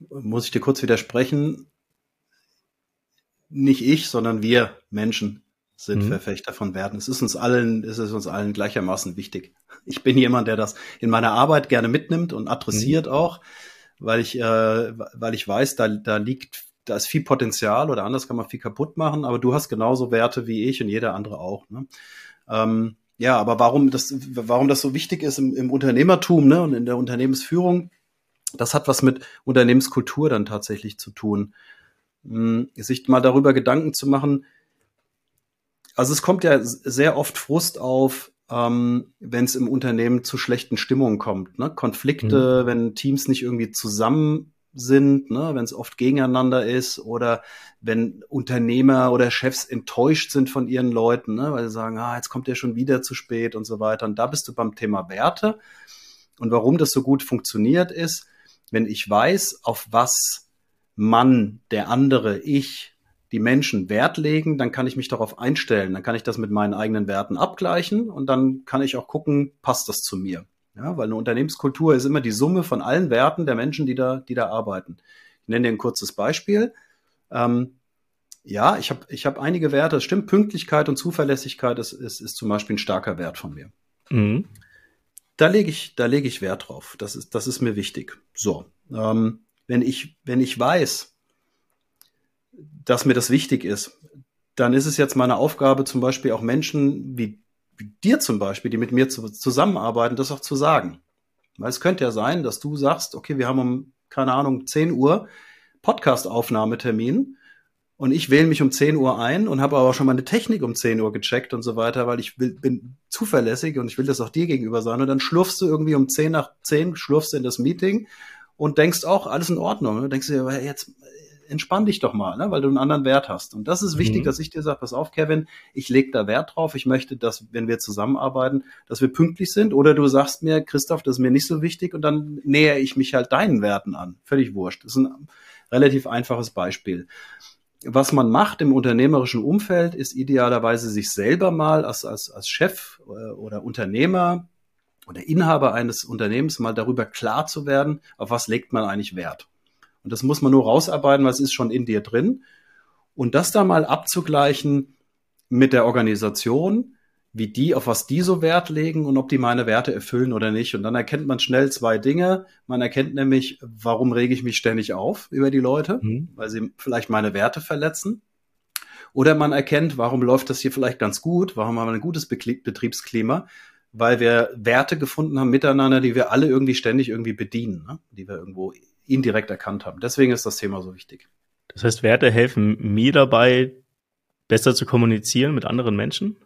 muss ich dir kurz widersprechen. Nicht ich, sondern wir Menschen sind mhm. Verfechter von Werten. Es ist uns allen, es ist uns allen gleichermaßen wichtig. Ich bin jemand, der das in meiner Arbeit gerne mitnimmt und adressiert mhm. auch, weil ich, äh, weil ich weiß, da, da liegt, da ist viel Potenzial oder anders kann man viel kaputt machen, aber du hast genauso Werte wie ich und jeder andere auch. Ne? Ähm, ja, aber warum das, warum das so wichtig ist im, im Unternehmertum ne, und in der Unternehmensführung, das hat was mit Unternehmenskultur dann tatsächlich zu tun. Hm, sich mal darüber Gedanken zu machen, also es kommt ja sehr oft Frust auf, ähm, wenn es im Unternehmen zu schlechten Stimmungen kommt. Ne? Konflikte, mhm. wenn Teams nicht irgendwie zusammen sind, ne? wenn es oft gegeneinander ist oder wenn Unternehmer oder Chefs enttäuscht sind von ihren Leuten, ne? weil sie sagen, ah, jetzt kommt der schon wieder zu spät und so weiter. Und da bist du beim Thema Werte. Und warum das so gut funktioniert ist, wenn ich weiß, auf was Mann, der andere, ich die Menschen Wert legen, dann kann ich mich darauf einstellen, dann kann ich das mit meinen eigenen Werten abgleichen und dann kann ich auch gucken, passt das zu mir. Ja, weil eine Unternehmenskultur ist immer die Summe von allen Werten der Menschen, die da, die da arbeiten. Ich nenne dir ein kurzes Beispiel. Ähm, ja, ich habe ich hab einige Werte, das stimmt, Pünktlichkeit und Zuverlässigkeit ist, ist, ist zum Beispiel ein starker Wert von mir. Mhm. Da lege ich, da lege ich Wert drauf. Das ist, das ist mir wichtig. So, ähm, wenn ich, wenn ich weiß, dass mir das wichtig ist, dann ist es jetzt meine Aufgabe, zum Beispiel auch Menschen wie, wie dir zum Beispiel, die mit mir zu, zusammenarbeiten, das auch zu sagen. Weil es könnte ja sein, dass du sagst, okay, wir haben um, keine Ahnung, 10 Uhr Podcast-Aufnahmetermin und ich wähle mich um 10 Uhr ein und habe aber schon meine Technik um 10 Uhr gecheckt und so weiter, weil ich will, bin zuverlässig und ich will das auch dir gegenüber sein. Und dann schlurfst du irgendwie um 10 nach 10, schlurfst in das Meeting und denkst auch, alles in Ordnung. Du denkst dir, jetzt entspann dich doch mal, ne, weil du einen anderen Wert hast. Und das ist wichtig, mhm. dass ich dir sage, pass auf, Kevin, ich lege da Wert drauf. Ich möchte, dass, wenn wir zusammenarbeiten, dass wir pünktlich sind. Oder du sagst mir, Christoph, das ist mir nicht so wichtig und dann nähere ich mich halt deinen Werten an. Völlig wurscht. Das ist ein relativ einfaches Beispiel. Was man macht im unternehmerischen Umfeld, ist idealerweise sich selber mal als, als, als Chef äh, oder Unternehmer oder Inhaber eines Unternehmens mal darüber klar zu werden, auf was legt man eigentlich Wert. Und das muss man nur rausarbeiten, weil es ist schon in dir drin. Und das da mal abzugleichen mit der Organisation, wie die, auf was die so Wert legen und ob die meine Werte erfüllen oder nicht. Und dann erkennt man schnell zwei Dinge. Man erkennt nämlich, warum rege ich mich ständig auf über die Leute, mhm. weil sie vielleicht meine Werte verletzen. Oder man erkennt, warum läuft das hier vielleicht ganz gut, warum haben wir ein gutes Betriebsklima, weil wir Werte gefunden haben miteinander, die wir alle irgendwie ständig irgendwie bedienen, ne? die wir irgendwo indirekt erkannt haben. Deswegen ist das Thema so wichtig. Das heißt, Werte helfen mir dabei, besser zu kommunizieren mit anderen Menschen?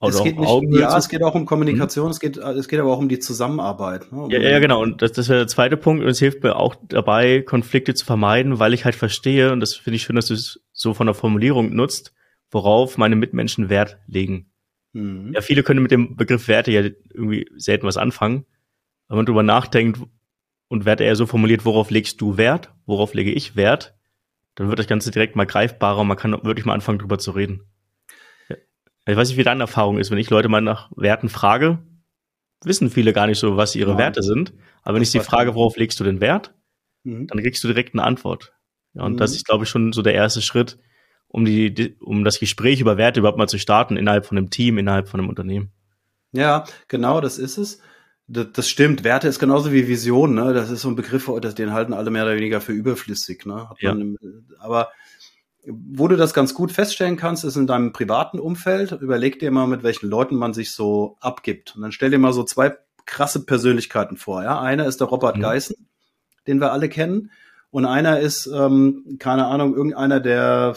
es geht nicht, ja, es geht auch um Kommunikation, mhm. es, geht, es geht aber auch um die Zusammenarbeit. Ne? Um ja, ja, genau. Und das, das wäre der zweite Punkt. Und es hilft mir auch dabei, Konflikte zu vermeiden, weil ich halt verstehe, und das finde ich schön, dass du es so von der Formulierung nutzt, worauf meine Mitmenschen Wert legen. Mhm. Ja, viele können mit dem Begriff Werte ja irgendwie selten was anfangen. Aber wenn man drüber nachdenkt und Werte eher so formuliert, worauf legst du Wert, worauf lege ich Wert, dann wird das Ganze direkt mal greifbarer und man kann wirklich mal anfangen, drüber zu reden. Ich weiß nicht, wie deine Erfahrung ist. Wenn ich Leute mal nach Werten frage, wissen viele gar nicht so, was ihre ja. Werte sind. Aber wenn ich sie frage, worauf legst du den Wert, mhm. dann kriegst du direkt eine Antwort. Ja, und mhm. das ist, glaube ich, schon so der erste Schritt, um die, die, um das Gespräch über Werte überhaupt mal zu starten innerhalb von einem Team, innerhalb von einem Unternehmen. Ja, genau, das ist es. Das, das stimmt. Werte ist genauso wie Vision, ne? Das ist so ein Begriff, den halten alle mehr oder weniger für überflüssig, ne? ja. aber wo du das ganz gut feststellen kannst, ist in deinem privaten Umfeld. Überleg dir mal, mit welchen Leuten man sich so abgibt. Und dann stell dir mal so zwei krasse Persönlichkeiten vor. Ja, einer ist der Robert mhm. Geißen, den wir alle kennen. Und einer ist, ähm, keine Ahnung, irgendeiner, der,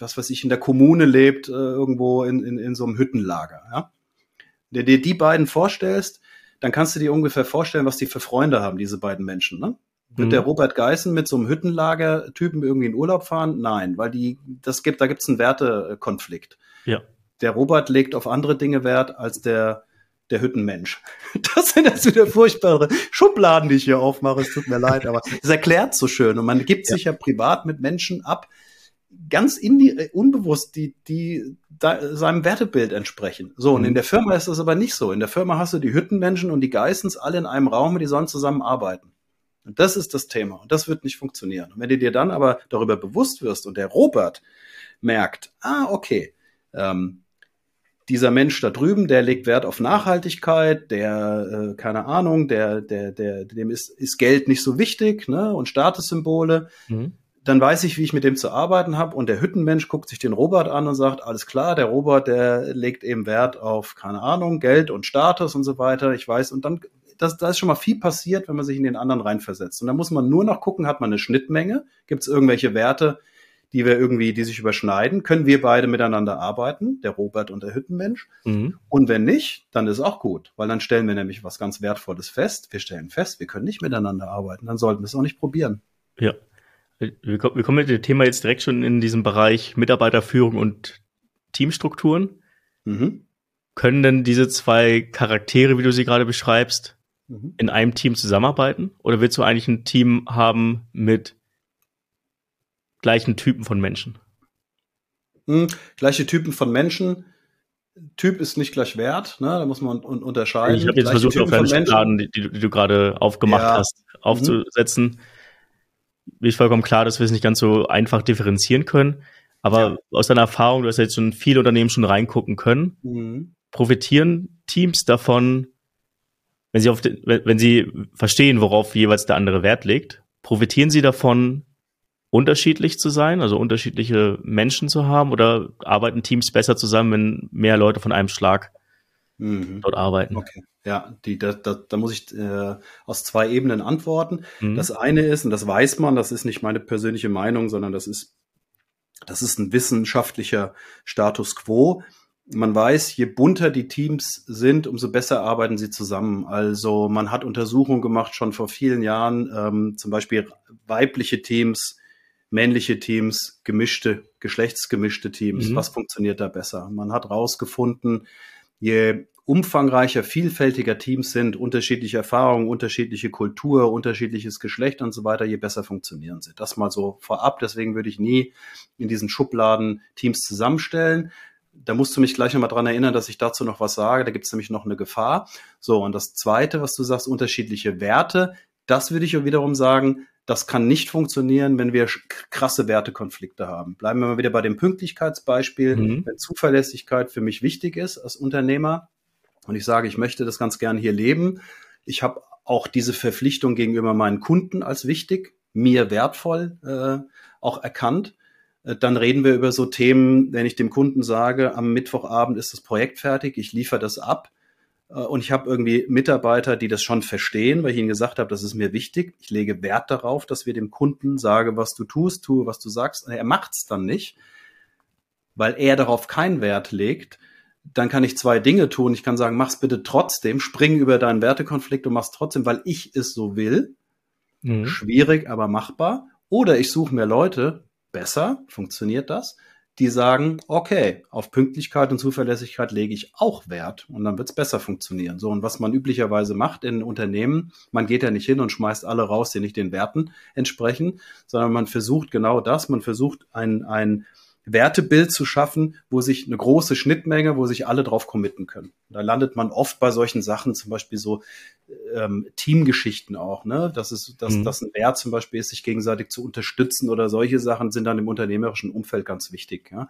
was weiß ich, in der Kommune lebt, äh, irgendwo in, in, in so einem Hüttenlager. Ja? Der dir die beiden vorstellst, dann kannst du dir ungefähr vorstellen, was die für Freunde haben, diese beiden Menschen. Ne? Wird mhm. der Robert Geißen mit so einem Hüttenlager-Typen irgendwie in Urlaub fahren? Nein, weil die, das gibt, da gibt's einen Wertekonflikt. Ja. Der Robert legt auf andere Dinge Wert als der, der Hüttenmensch. [laughs] Das sind jetzt wieder furchtbare Schubladen, die ich hier aufmache. Es tut mir leid, aber es erklärt so schön. Und man gibt ja. sich ja privat mit Menschen ab, ganz in die, äh, unbewusst, die, die da, seinem Wertebild entsprechen. So, und mhm. in der Firma ist das aber nicht so. In der Firma hast du die Hüttenmenschen und die Geissens alle in einem Raum, die sollen zusammen arbeiten. Und das ist das Thema. Und das wird nicht funktionieren. Und wenn du dir dann aber darüber bewusst wirst und der Robert merkt, ah, okay, ähm, dieser Mensch da drüben, der legt Wert auf Nachhaltigkeit, der, äh, keine Ahnung, der, der, der, dem ist, ist Geld nicht so wichtig, ne, und Statussymbole, mhm. Dann weiß ich, wie ich mit dem zu arbeiten habe. Und der Hüttenmensch guckt sich den Robert an und sagt, alles klar, der Robert, der legt eben Wert auf, keine Ahnung, Geld und Status und so weiter. Ich weiß, und dann das, da ist schon mal viel passiert, wenn man sich in den anderen reinversetzt. Und da muss man nur noch gucken, hat man eine Schnittmenge? Gibt es irgendwelche Werte, die wir irgendwie, die sich überschneiden? Können wir beide miteinander arbeiten, der Robert und der Hüttenmensch? Mhm. Und wenn nicht, dann ist auch gut, weil dann stellen wir nämlich was ganz Wertvolles fest. Wir stellen fest, wir können nicht miteinander arbeiten. Dann sollten wir es auch nicht probieren. Ja. Wir kommen mit dem Thema jetzt direkt schon in diesem Bereich Mitarbeiterführung und Teamstrukturen. Mhm. Können denn diese zwei Charaktere, wie du sie gerade beschreibst, mhm. in einem Team zusammenarbeiten? Oder willst du eigentlich ein Team haben mit gleichen Typen von Menschen? Hm, gleiche Typen von Menschen. Typ ist nicht gleich Wert, ne? da muss man un unterscheiden. Ich habe jetzt versucht, Typen auf deine Schubladen, die, die, du gerade aufgemacht ja. hast, aufzusetzen. Ist vollkommen klar, dass wir es nicht ganz so einfach differenzieren können. Aber ja. aus deiner Erfahrung, du hast jetzt schon viele Unternehmen schon reingucken können, mhm. profitieren Teams davon, wenn sie, auf den, wenn sie verstehen, worauf jeweils der andere Wert legt, profitieren sie davon, unterschiedlich zu sein, also unterschiedliche Menschen zu haben, oder arbeiten Teams besser zusammen, wenn mehr Leute von einem Schlag mhm. dort arbeiten? Okay. Ja, die, da, da, da muss ich äh, aus zwei Ebenen antworten. Mhm. Das eine ist, und das weiß man, das ist nicht meine persönliche Meinung, sondern das ist, das ist ein wissenschaftlicher Status quo man weiß, je bunter die Teams sind, umso besser arbeiten sie zusammen. Also man hat Untersuchungen gemacht schon vor vielen Jahren, ähm, zum Beispiel weibliche Teams, männliche Teams, gemischte, geschlechtsgemischte Teams. Mhm. Was funktioniert da besser? Man hat rausgefunden, je umfangreicher, vielfältiger Teams sind, unterschiedliche Erfahrungen, unterschiedliche Kultur, unterschiedliches Geschlecht und so weiter, je besser funktionieren sie. Das mal so vorab. Deswegen würde ich nie in diesen Schubladen Teams zusammenstellen da musst du mich gleich nochmal dran erinnern, dass ich dazu noch was sage. Da gibt es nämlich noch eine Gefahr. So, und das Zweite, was du sagst, unterschiedliche Werte, das würde ich wiederum sagen, das kann nicht funktionieren, wenn wir krasse Wertekonflikte haben. Bleiben wir mal wieder bei dem Pünktlichkeitsbeispiel. Mhm. Wenn Zuverlässigkeit für mich wichtig ist als Unternehmer und ich sage, ich möchte das ganz gern hier leben, ich habe auch diese Verpflichtung gegenüber meinen Kunden als wichtig, mir wertvoll äh, auch erkannt, Äh, dann reden wir über so Themen, wenn ich dem Kunden sage, am Mittwochabend ist das Projekt fertig, ich liefere das ab äh, und ich habe irgendwie Mitarbeiter, die das schon verstehen, weil ich ihnen gesagt habe, das ist mir wichtig. Ich lege Wert darauf, dass wir dem Kunden sagen, was du tust, tue, was du sagst. Und er macht's dann nicht, weil er darauf keinen Wert legt. Dann kann ich zwei Dinge tun. Ich kann sagen, mach's bitte trotzdem, spring über deinen Wertekonflikt und mach's trotzdem, weil ich es so will. Mhm. Schwierig, aber machbar. Oder ich suche mir Leute, besser, funktioniert das, die sagen, okay, auf Pünktlichkeit und Zuverlässigkeit lege ich auch Wert und dann wird es besser funktionieren. So, und was man üblicherweise macht in Unternehmen, man geht ja nicht hin und schmeißt alle raus, die nicht den Werten entsprechen, sondern man versucht genau das, man versucht ein, ein Wertebild zu schaffen, wo sich eine große Schnittmenge, wo sich alle drauf committen können. Da landet man oft bei solchen Sachen, zum Beispiel so ähm, Teamgeschichten auch, ne? Das ist, dass mhm. das ein Wert zum Beispiel ist, sich gegenseitig zu unterstützen oder solche Sachen sind dann im unternehmerischen Umfeld ganz wichtig. Ja?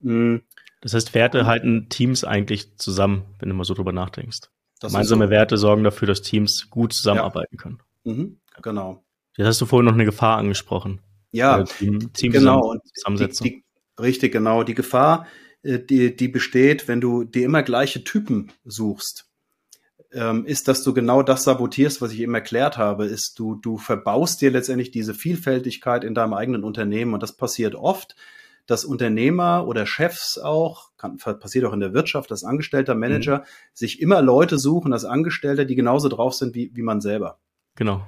Mhm. Das heißt, Werte halten Teams eigentlich zusammen, wenn du mal so drüber nachdenkst. Das Gemeinsame so. Werte sorgen dafür, dass Teams gut zusammenarbeiten ja. können. Mhm, genau. Jetzt hast du vorhin noch eine Gefahr angesprochen. Ja, Team, Team genau. Zusammensetzung. Die, die, Richtig, genau. Die Gefahr, äh, die, die besteht, wenn du dir immer gleiche Typen suchst, ähm, ist, dass du genau das sabotierst, was ich eben erklärt habe, ist, du, du verbaust dir letztendlich diese Vielfältigkeit in deinem eigenen Unternehmen. Und das passiert oft, dass Unternehmer oder Chefs auch, kann, passiert auch in der Wirtschaft, dass Angestellter, Manager mhm. sich immer Leute suchen als Angestellte, die genauso drauf sind wie, wie man selber. Genau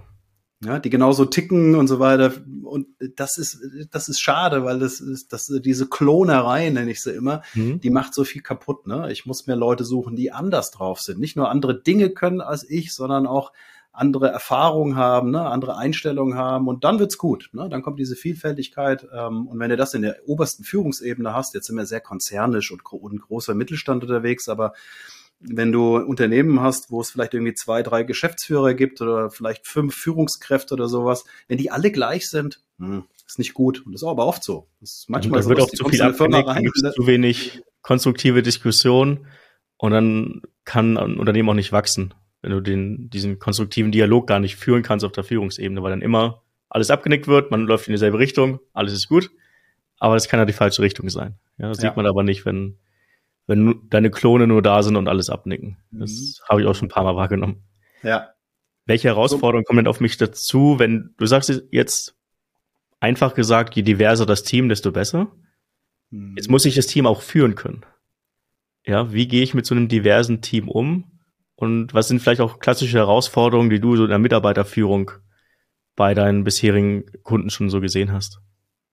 ja, die genauso ticken und so weiter. Und das ist, das ist schade, weil das ist, das, diese Klonerei, nenne ich sie immer, mhm. die macht so viel kaputt. Ne? Ich muss mir Leute suchen, die anders drauf sind. Nicht nur andere Dinge können als ich, sondern auch andere Erfahrungen haben, ne? andere Einstellungen haben und dann wird's gut. Ne? Dann kommt diese Vielfältigkeit ähm, und wenn du das in der obersten Führungsebene hast, jetzt sind wir sehr konzernisch und, und großer Mittelstand unterwegs, aber wenn du Unternehmen hast, wo es vielleicht irgendwie zwei, drei Geschäftsführer gibt oder vielleicht fünf Führungskräfte oder sowas, wenn die alle gleich sind, hm, ist nicht gut. Und das ist aber oft so. Das ist manchmal so, wird auch zu viel abgenickt, rein, gibt zu wenig konstruktive Diskussion und dann kann ein Unternehmen auch nicht wachsen, wenn du den, diesen konstruktiven Dialog gar nicht führen kannst auf der Führungsebene, weil dann immer alles abgenickt wird, man läuft in dieselbe Richtung, alles ist gut, aber das kann ja die falsche Richtung sein. Ja, das ja. sieht man aber nicht, wenn wenn deine Klone nur da sind und alles abnicken. Das mhm. habe ich auch schon ein paar Mal wahrgenommen. Ja. Welche Herausforderungen so. kommen denn auf mich dazu, wenn du sagst jetzt einfach gesagt, je diverser das Team, desto besser. Mhm. Jetzt muss ich das Team auch führen können. Ja, wie gehe ich mit so einem diversen Team um? Und was sind vielleicht auch klassische Herausforderungen, die du so in der Mitarbeiterführung bei deinen bisherigen Kunden schon so gesehen hast?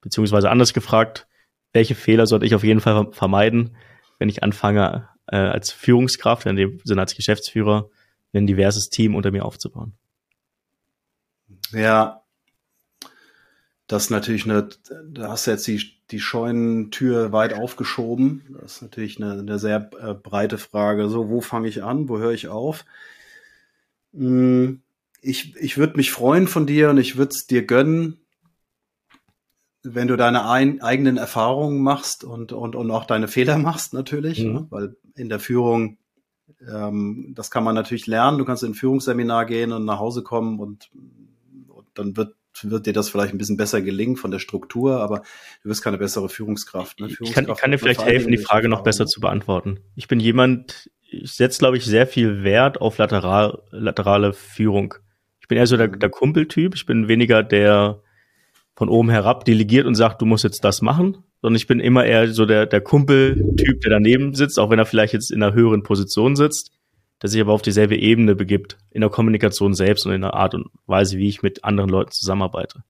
Beziehungsweise anders gefragt, welche Fehler sollte ich auf jeden Fall vermeiden, wenn ich anfange, äh, als Führungskraft, in dem Sinne als Geschäftsführer, ein diverses Team unter mir aufzubauen. Ja, das ist natürlich eine, da hast du jetzt die, die Scheunentür weit aufgeschoben. Das ist natürlich eine, eine sehr äh, breite Frage. So, wo fange ich an? Wo höre ich auf? Hm, ich, ich würde mich freuen von dir und ich würde es dir gönnen, wenn du deine ein, eigenen Erfahrungen machst und, und, und auch deine Fehler machst natürlich, mhm. ne? weil in der Führung, ähm, das kann man natürlich lernen. Du kannst in ein Führungsseminar gehen und nach Hause kommen und, und dann wird wird dir das vielleicht ein bisschen besser gelingen von der Struktur, aber du wirst keine bessere Führungskraft. Ne? Führungskraft ich kann, ich kann dir vielleicht helfen, die Frage noch besser zu beantworten. Ich bin jemand, ich setze, glaube ich, sehr viel Wert auf lateral, laterale Führung. Ich bin eher so der, der Kumpeltyp. Ich bin weniger der von oben herab delegiert und sagt, du musst jetzt das machen, sondern ich bin immer eher so der, der Kumpeltyp, der daneben sitzt, auch wenn er vielleicht jetzt in einer höheren Position sitzt, der sich aber auf dieselbe Ebene begibt, in der Kommunikation selbst und in der Art und Weise, wie ich mit anderen Leuten zusammenarbeite.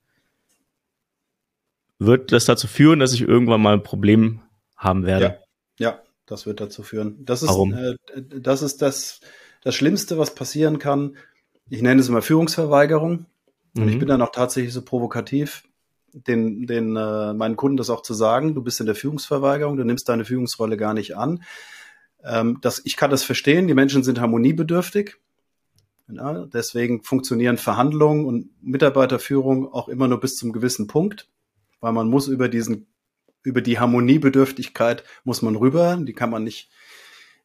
Wird das dazu führen, dass ich irgendwann mal ein Problem haben werde? Ja, ja das wird dazu führen. Das ist, Warum? Äh, das, ist das, das Schlimmste, was passieren kann. Ich nenne es immer Führungsverweigerung. Und mhm. ich bin dann auch tatsächlich so provokativ den, den äh, meinen Kunden das auch zu sagen. Du bist in der Führungsverweigerung, du nimmst deine Führungsrolle gar nicht an. Ähm, das, ich kann das verstehen. Die Menschen sind harmoniebedürftig. Ja, deswegen funktionieren Verhandlungen und Mitarbeiterführung auch immer nur bis zum gewissen Punkt, weil man muss über diesen über die Harmoniebedürftigkeit muss man rüber. Die kann man nicht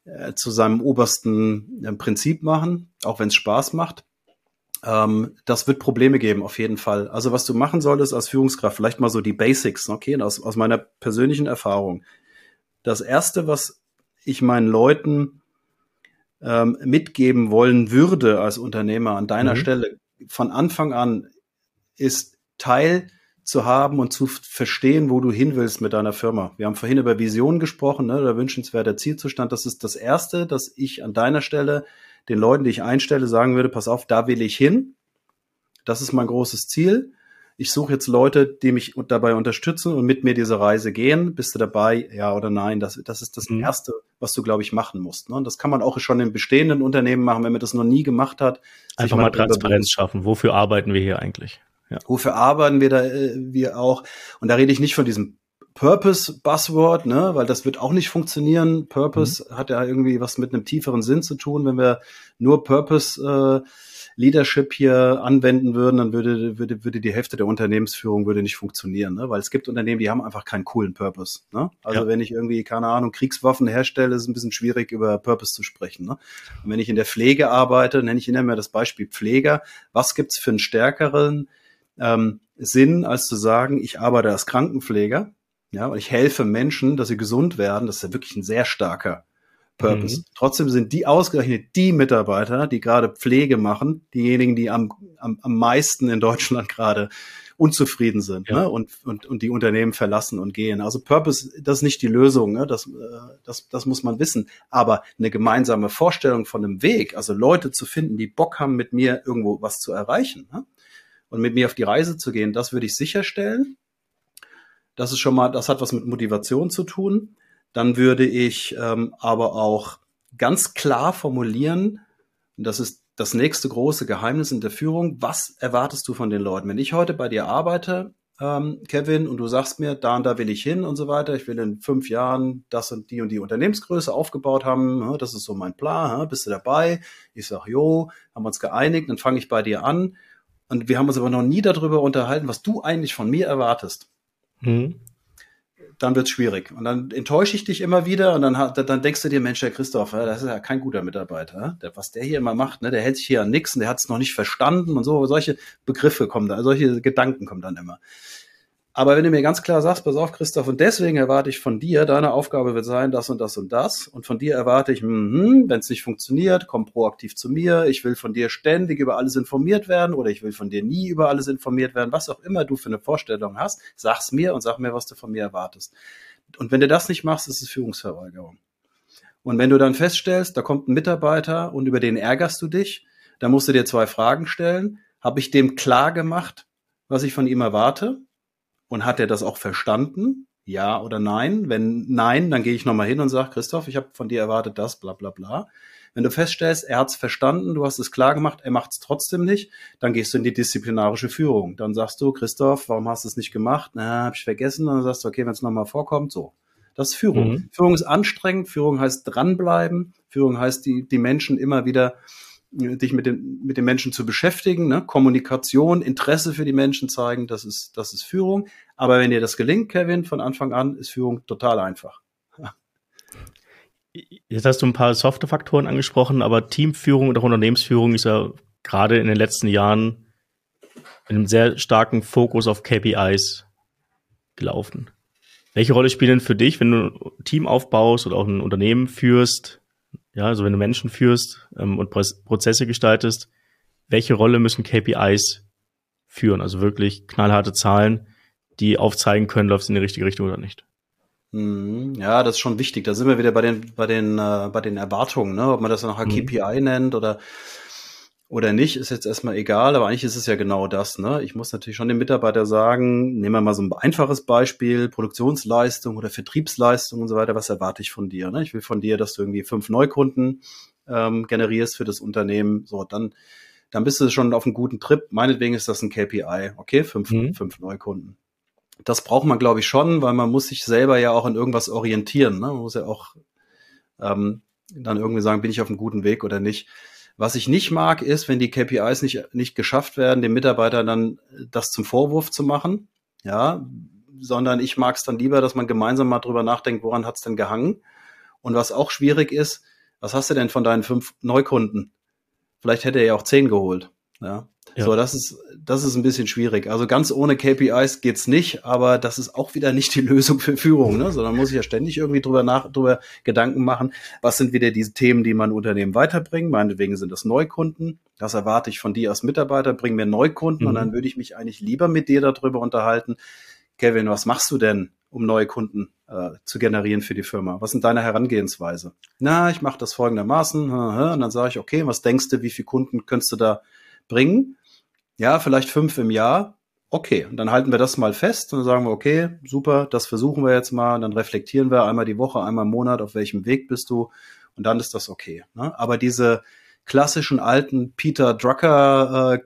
äh, zu seinem obersten äh, Prinzip machen, auch wenn es Spaß macht. Ähm, das wird Probleme geben, auf jeden Fall. Also was du machen solltest als Führungskraft, vielleicht mal so die Basics, okay, aus, aus meiner persönlichen Erfahrung. Das Erste, was ich meinen Leuten ähm, mitgeben wollen würde als Unternehmer an deiner mhm. Stelle von Anfang an, ist Teil zu haben und zu verstehen, wo du hin willst mit deiner Firma. Wir haben vorhin über Visionen gesprochen, ne, der wünschenswerte Zielzustand. Das ist das Erste, dass ich an deiner Stelle den Leuten, die ich einstelle, sagen würde, pass auf, da will ich hin. Das ist mein großes Ziel. Ich suche jetzt Leute, die mich dabei unterstützen und mit mir diese Reise gehen. Bist du dabei? Ja oder nein? Das, das ist das mhm. Erste, was du, glaube ich, machen musst. Ne? Und das kann man auch schon in bestehenden Unternehmen machen, wenn man das noch nie gemacht hat. Einfach mal Transparenz schaffen. Wofür arbeiten wir hier eigentlich? Ja. Wofür arbeiten wir da, äh, wir auch? Und da rede ich nicht von diesem Purpose-Buzzword, ne, weil das wird auch nicht funktionieren. Purpose mhm. hat ja irgendwie was mit einem tieferen Sinn zu tun. Wenn wir nur Purpose äh, Leadership hier anwenden würden, dann würde, würde, würde die Hälfte der Unternehmensführung würde nicht funktionieren, ne? weil es gibt Unternehmen, die haben einfach keinen coolen Purpose. Ne? Also ja. wenn ich irgendwie, keine Ahnung, Kriegswaffen herstelle, ist es ein bisschen schwierig, über Purpose zu sprechen. Ne? Und wenn ich in der Pflege arbeite, nenne ich immer mehr das Beispiel Pfleger. Was gibt's für einen stärkeren ähm, Sinn, als zu sagen, ich arbeite als Krankenpfleger, ja, und ich helfe Menschen, dass sie gesund werden. Das ist ja wirklich ein sehr starker Purpose. Mhm. Trotzdem sind die ausgerechnet die Mitarbeiter, die gerade Pflege machen, diejenigen, die am, am, am meisten in Deutschland gerade unzufrieden sind ja. ne? und, und, und die Unternehmen verlassen und gehen. Also Purpose, das ist nicht die Lösung, ne? das, äh, das, das muss man wissen. Aber eine gemeinsame Vorstellung von einem Weg, also Leute zu finden, die Bock haben, mit mir irgendwo was zu erreichen ne? und mit mir auf die Reise zu gehen, das würde ich sicherstellen. Das ist schon mal, das hat was mit Motivation zu tun. Dann würde ich ähm, aber auch ganz klar formulieren, und das ist das nächste große Geheimnis in der Führung, was erwartest du von den Leuten? Wenn ich heute bei dir arbeite, ähm, Kevin, und du sagst mir, da und da will ich hin und so weiter, ich will in fünf Jahren das und die und die Unternehmensgröße aufgebaut haben, das ist so mein Plan, bist du dabei? Ich sag, jo, haben wir uns geeinigt, dann fange ich bei dir an. Und wir haben uns aber noch nie darüber unterhalten, was du eigentlich von mir erwartest. Mhm. Dann wird's schwierig. Und dann enttäusche ich dich immer wieder und dann, dann denkst du dir, Mensch, der Christoph, das ist ja kein guter Mitarbeiter. Was der hier immer macht, ne, der hält sich hier an nichts und der hat es noch nicht verstanden und so. Solche Begriffe kommen da, solche Gedanken kommen dann immer. Aber wenn du mir ganz klar sagst, pass auf, Christoph, und deswegen erwarte ich von dir, deine Aufgabe wird sein, das und das und das. Und von dir erwarte ich, mm, wenn es nicht funktioniert, komm proaktiv zu mir. Ich will von dir ständig über alles informiert werden oder ich will von dir nie über alles informiert werden. Was auch immer du für eine Vorstellung hast, sag's mir und sag mir, was du von mir erwartest. Und wenn du das nicht machst, ist es Führungsverweigerung. Und wenn du dann feststellst, da kommt ein Mitarbeiter und über den ärgerst du dich, dann musst du dir zwei Fragen stellen. Habe ich dem klar gemacht, was ich von ihm erwarte? Und hat er das auch verstanden? Ja oder nein? Wenn nein, dann gehe ich nochmal hin und sage, Christoph, ich habe von dir erwartet das, bla bla bla. Wenn du feststellst, er hat es verstanden, du hast es klar gemacht, er macht es trotzdem nicht, dann gehst du in die disziplinarische Führung. Dann sagst du, Christoph, warum hast du es nicht gemacht? Na, habe ich vergessen. Und dann sagst du, okay, wenn es nochmal vorkommt, so. Das ist Führung. Mhm. Führung ist anstrengend, Führung heißt dranbleiben, Führung heißt die, die Menschen immer wieder dich mit den, mit den Menschen zu beschäftigen, ne? Kommunikation, Interesse für die Menschen zeigen, das ist, das ist Führung. Aber wenn dir das gelingt, Kevin, von Anfang an, ist Führung total einfach. Jetzt hast du ein paar softe Faktoren angesprochen, aber Teamführung und auch Unternehmensführung ist ja gerade in den letzten Jahren in einem sehr starken Fokus auf KPIs gelaufen. Welche Rolle spielt denn für dich, wenn du ein Team aufbaust oder auch ein Unternehmen führst, ja, also wenn du Menschen führst ähm, und Prozesse gestaltest, welche Rolle müssen KPIs führen? Also wirklich knallharte Zahlen, die aufzeigen können, läuft es in die richtige Richtung oder nicht. Mhm. Ja, das ist schon wichtig. Da sind wir wieder bei den, bei den, äh, bei den Erwartungen, ne? ob man das nachher mhm. KPI nennt oder oder nicht, ist jetzt erstmal egal, aber eigentlich ist es ja genau das. Ne? Ich muss natürlich schon dem Mitarbeiter sagen, nehmen wir mal so ein einfaches Beispiel, Produktionsleistung oder Vertriebsleistung und so weiter, was erwarte ich von dir? Ne? Ich will von dir, dass du irgendwie fünf Neukunden ähm, generierst für das Unternehmen. So, dann, dann bist du schon auf einem guten Trip. Meinetwegen ist das ein KPI, okay, fünf, mhm. fünf Neukunden. Das braucht man, glaube ich, schon, weil man muss sich selber ja auch in irgendwas orientieren. Ne? Man muss ja auch ähm, dann irgendwie sagen, bin ich auf einem guten Weg oder nicht. Was ich nicht mag, ist, wenn die KPIs nicht, nicht geschafft werden, dem Mitarbeiter dann das zum Vorwurf zu machen. Ja, sondern ich mag es dann lieber, dass man gemeinsam mal drüber nachdenkt, woran hat es denn gehangen. Und was auch schwierig ist, was hast du denn von deinen fünf Neukunden? Vielleicht hätte er ja auch zehn geholt. Ja, Ja. So, das ist, das ist ein bisschen schwierig. Also ganz ohne KPIs geht's nicht, aber das ist auch wieder nicht die [laughs] Lösung für Führung, ne? Sondern muss ich ja ständig irgendwie drüber nach, drüber Gedanken machen. Was sind wieder diese Themen, die mein Unternehmen weiterbringen? Meinetwegen sind das Neukunden. Das erwarte ich von dir als Mitarbeiter. Bring mir Neukunden mhm. und dann würde ich mich eigentlich lieber mit dir darüber unterhalten. Kevin, was machst du denn, um neue Kunden äh, zu generieren für die Firma? Was sind deine Herangehensweise? Na, ich mache das folgendermaßen. Und dann sage ich, okay, was denkst du, wie viele Kunden könntest du da bringen? Ja, vielleicht fünf im Jahr. Okay, und dann halten wir das mal fest und dann sagen wir, okay, super, das versuchen wir jetzt mal. Und dann reflektieren wir einmal die Woche, einmal im Monat, auf welchem Weg bist du. Und dann ist das okay. Ne? Aber diese klassischen alten Peter Drucker äh,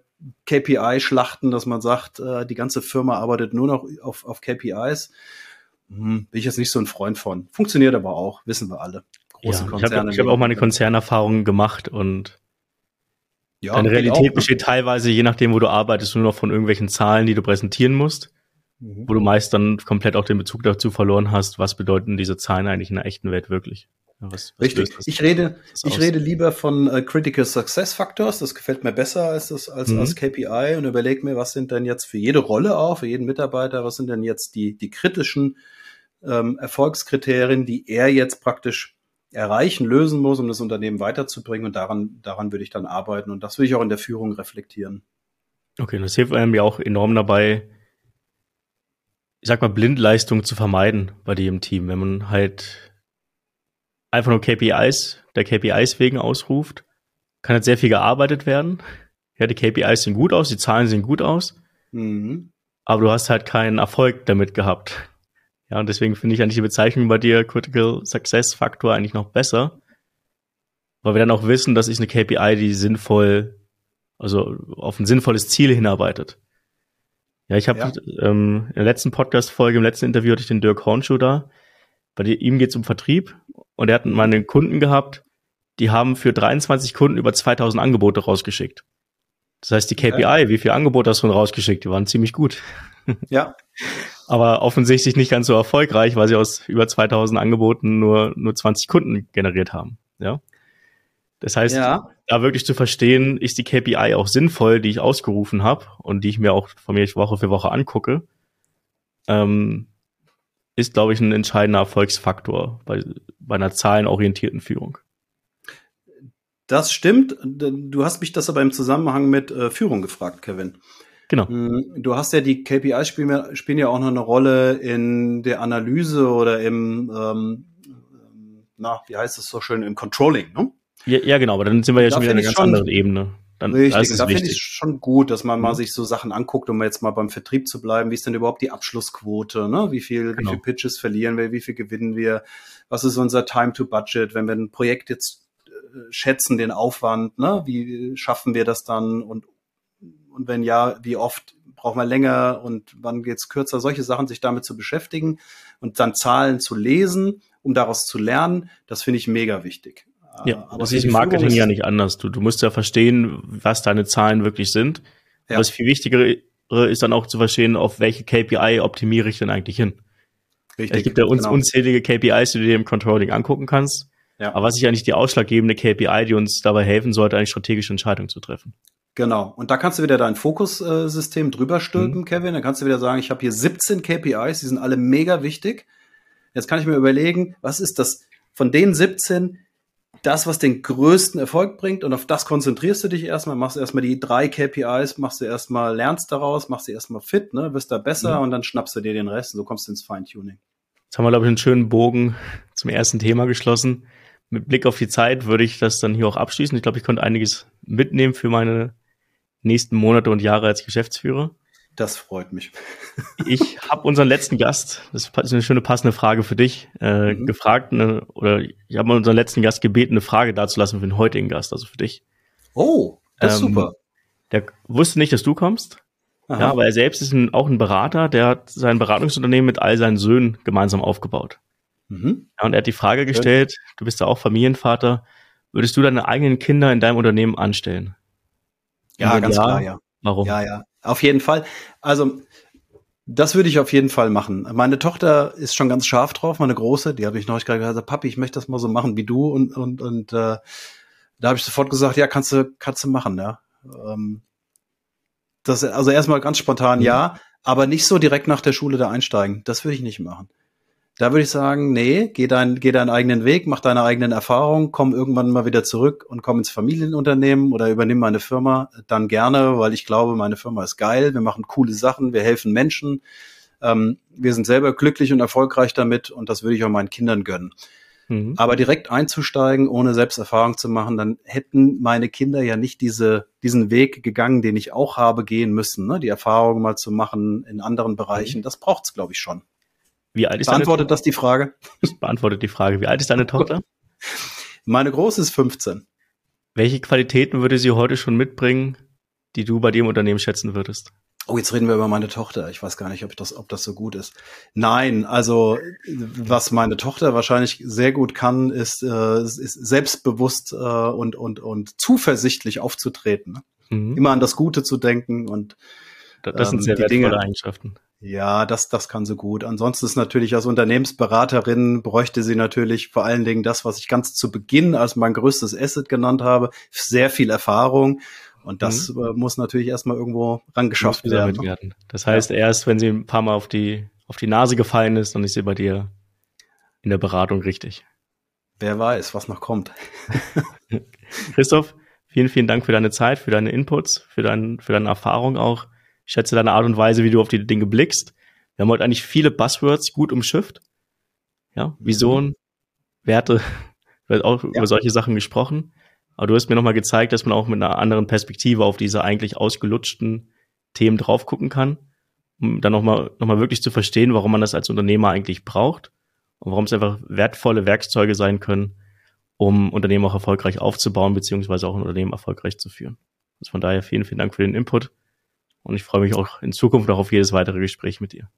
KPI-Schlachten, dass man sagt, äh, die ganze Firma arbeitet nur noch auf, auf KPIs, hm, bin ich jetzt nicht so ein Freund von. Funktioniert aber auch, wissen wir alle. Große ja, Konzerne. Ich habe hab auch meine Konzernerfahrungen gemacht und ja, Deine Realität auch, besteht teilweise, je nachdem, wo du arbeitest, nur noch von irgendwelchen Zahlen, die du präsentieren musst, mhm. wo du meist dann komplett auch den Bezug dazu verloren hast, was bedeuten diese Zahlen eigentlich in der echten Welt wirklich. Was, was Richtig. Ich rede, ich rede lieber von uh, Critical Success Factors. Das gefällt mir besser als das als, mhm. als KPI und überlege mir, was sind denn jetzt für jede Rolle auch, für jeden Mitarbeiter, was sind denn jetzt die die kritischen ähm, Erfolgskriterien, die er jetzt praktisch erreichen, lösen muss, um das Unternehmen weiterzubringen. Und daran, daran würde ich dann arbeiten. Und das will ich auch in der Führung reflektieren. Okay, das hilft einem ja auch enorm dabei, ich sag mal, Blindleistung zu vermeiden bei dir im Team. Wenn man halt einfach nur KPIs, der KPIs wegen ausruft, kann halt sehr viel gearbeitet werden. Ja, die KPIs sehen gut aus, die Zahlen sehen gut aus. Mhm. Aber du hast halt keinen Erfolg damit gehabt. Ja, und deswegen finde ich eigentlich die Bezeichnung bei dir Critical Success Faktor eigentlich noch besser. Weil wir dann auch wissen, das ist eine KPI, die sinnvoll, also auf ein sinnvolles Ziel hinarbeitet. Ja, ich habe ja. ähm, in der letzten Podcast-Folge, im letzten Interview hatte ich den Dirk Hornschuh da. Bei ihm geht es um Vertrieb und er hat mal einen Kunden gehabt, die haben für 23 Kunden über 2000 Angebote rausgeschickt. Das heißt, die KPI, ja. wie viel Angebote hast du rausgeschickt, die waren ziemlich gut. Ja. [laughs] aber offensichtlich nicht ganz so erfolgreich, weil sie aus über 2000 Angeboten nur, nur 20 Kunden generiert haben. Ja. Das heißt, ja. da wirklich zu verstehen, ist die KPI auch sinnvoll, die ich ausgerufen habe und die ich mir auch von mir Woche für Woche angucke, ähm, ist, glaube ich, ein entscheidender Erfolgsfaktor bei, bei einer zahlenorientierten Führung. Das stimmt. Du hast mich das aber im Zusammenhang mit äh, Führung gefragt, Kevin. Genau. Hm, du hast ja die KPIs spielen, spielen ja auch noch eine Rolle in der Analyse oder im, ähm, na, wie heißt es so schön, im Controlling, ne? Ja, ja genau, aber dann sind wir ja schon wieder in einer ganz anderen Ebene. Dann, richtig, da, da finde ich schon gut, dass man mhm. mal sich so Sachen anguckt, um jetzt mal beim Vertrieb zu bleiben. Wie ist denn überhaupt die Abschlussquote? Ne? Wie viel, genau. wie viel Pitches verlieren wir? Wie viel gewinnen wir? Was ist unser Time to Budget? Wenn wir ein Projekt jetzt äh, schätzen, den Aufwand, ne? Wie schaffen wir das dann? Und und wenn ja, wie oft braucht man länger und wann geht's kürzer? Solche Sachen, sich damit zu beschäftigen und dann Zahlen zu lesen, um daraus zu lernen, das finde ich mega wichtig. Ja, aber das ist im Marketing ist ja nicht anders. Du, du musst ja verstehen, was deine Zahlen wirklich sind. Ja. Was viel wichtiger ist dann auch zu verstehen, auf welche KPI optimiere ich denn eigentlich hin. Richtig, es gibt ja uns genau. unzählige KPIs, die du dir im Controlling angucken kannst. Ja. Aber was ist eigentlich die ausschlaggebende KPI, die uns dabei helfen sollte, eine strategische Entscheidung zu treffen? Genau. Und da kannst du wieder dein Fokussystem drüber stülpen, mhm. Kevin. Dann kannst du wieder sagen, ich habe hier 17 KPIs, die sind alle mega wichtig. Jetzt kann ich mir überlegen, was ist das von den 17 das, was den größten Erfolg bringt und auf das konzentrierst du dich erstmal, machst erstmal die drei KPIs, machst du erstmal, lernst daraus, machst du erstmal fit, ne, wirst da besser mhm. und dann schnappst du dir den Rest und so kommst du ins Feintuning. Jetzt haben wir, glaube ich, einen schönen Bogen zum ersten Thema geschlossen. Mit Blick auf die Zeit würde ich das dann hier auch abschließen. Ich glaube, ich konnte einiges mitnehmen für meine nächsten Monate und Jahre als Geschäftsführer. Das freut mich. [laughs] ich habe unseren letzten Gast, das ist eine schöne passende Frage für dich, äh, mhm. gefragt, ne, oder ich habe unseren letzten Gast gebeten, eine Frage dazulassen für den heutigen Gast, also für dich. Oh, das ähm, ist super. Der wusste nicht, dass du kommst. Aha. Ja, aber er selbst ist ein, auch ein Berater, der hat sein Beratungsunternehmen mit all seinen Söhnen gemeinsam aufgebaut. Mhm. Ja, und er hat die Frage gestellt, du bist ja auch Familienvater, würdest du deine eigenen Kinder in deinem Unternehmen anstellen? Ja, ganz ja, klar, ja. Warum? Ja, ja, auf jeden Fall. Also das würde ich auf jeden Fall machen. Meine Tochter ist schon ganz scharf drauf, meine große, die habe ich neulich gerade gesagt, Papi, ich möchte das mal so machen wie du und und und äh, da habe ich sofort gesagt, ja, kannst du kannst du machen, ja. Ähm, Das, also erstmal ganz spontan mhm. ja, aber nicht so direkt nach der Schule da einsteigen. Das würde ich nicht machen. Da würde ich sagen, nee, geh, dein, geh deinen eigenen Weg, mach deine eigenen Erfahrungen, komm irgendwann mal wieder zurück und komm ins Familienunternehmen oder übernimm meine Firma, dann gerne, weil ich glaube, meine Firma ist geil, wir machen coole Sachen, wir helfen Menschen, ähm, wir sind selber glücklich und erfolgreich damit und das würde ich auch meinen Kindern gönnen. Mhm. Aber direkt einzusteigen, ohne selbst Erfahrung zu machen, dann hätten meine Kinder ja nicht diese, diesen Weg gegangen, den ich auch habe gehen müssen, ne? die Erfahrung mal zu machen in anderen Bereichen. Mhm. Das braucht's, glaube ich, schon. Wie alt ist Beantwortet das die Frage? Das beantwortet die Frage. Wie alt ist deine Tochter? [laughs] Meine große ist 15. Welche Qualitäten würde sie heute schon mitbringen, die du bei im Unternehmen schätzen würdest? Oh, jetzt reden wir über meine Tochter. Ich weiß gar nicht, ob das, ob das so gut ist. Nein, also was meine Tochter wahrscheinlich sehr gut kann, ist, äh, ist selbstbewusst äh, und, und, und zuversichtlich aufzutreten. Mhm. Immer an das Gute zu denken und das sind ähm, sehr wertvolle Dinge. Eigenschaften. Ja, das, das kann sie gut. Ansonsten ist natürlich als Unternehmensberaterin bräuchte sie natürlich vor allen Dingen das, was ich ganz zu Beginn als mein größtes Asset genannt habe, sehr viel Erfahrung und das mhm. Äh, muss natürlich erstmal irgendwo rangeschafft werden. Werden. Das heißt, ja. erst wenn sie ein paar Mal auf die, auf die Nase gefallen ist, dann ist sie bei dir in der Beratung richtig. Wer weiß, was noch kommt. [laughs] Christoph, vielen, vielen Dank für deine Zeit, für deine Inputs, für, dein, für deine Erfahrung auch. Ich schätze deine Art und Weise, wie du auf die Dinge blickst. Wir haben heute eigentlich viele Buzzwords gut umschifft. Ja, Vision, mhm. Werte, [laughs] wird auch ja. über solche Sachen gesprochen. Aber du hast mir nochmal gezeigt, dass man auch mit einer anderen Perspektive auf diese eigentlich ausgelutschten Themen drauf gucken kann, um dann nochmal noch mal wirklich zu verstehen, warum man das als Unternehmer eigentlich braucht und warum es einfach wertvolle Werkzeuge sein können, um Unternehmen auch erfolgreich aufzubauen, beziehungsweise auch ein Unternehmen erfolgreich zu führen. Also von daher vielen, vielen Dank für den Input und ich freue mich auch in Zukunft noch auf jedes weitere Gespräch mit dir.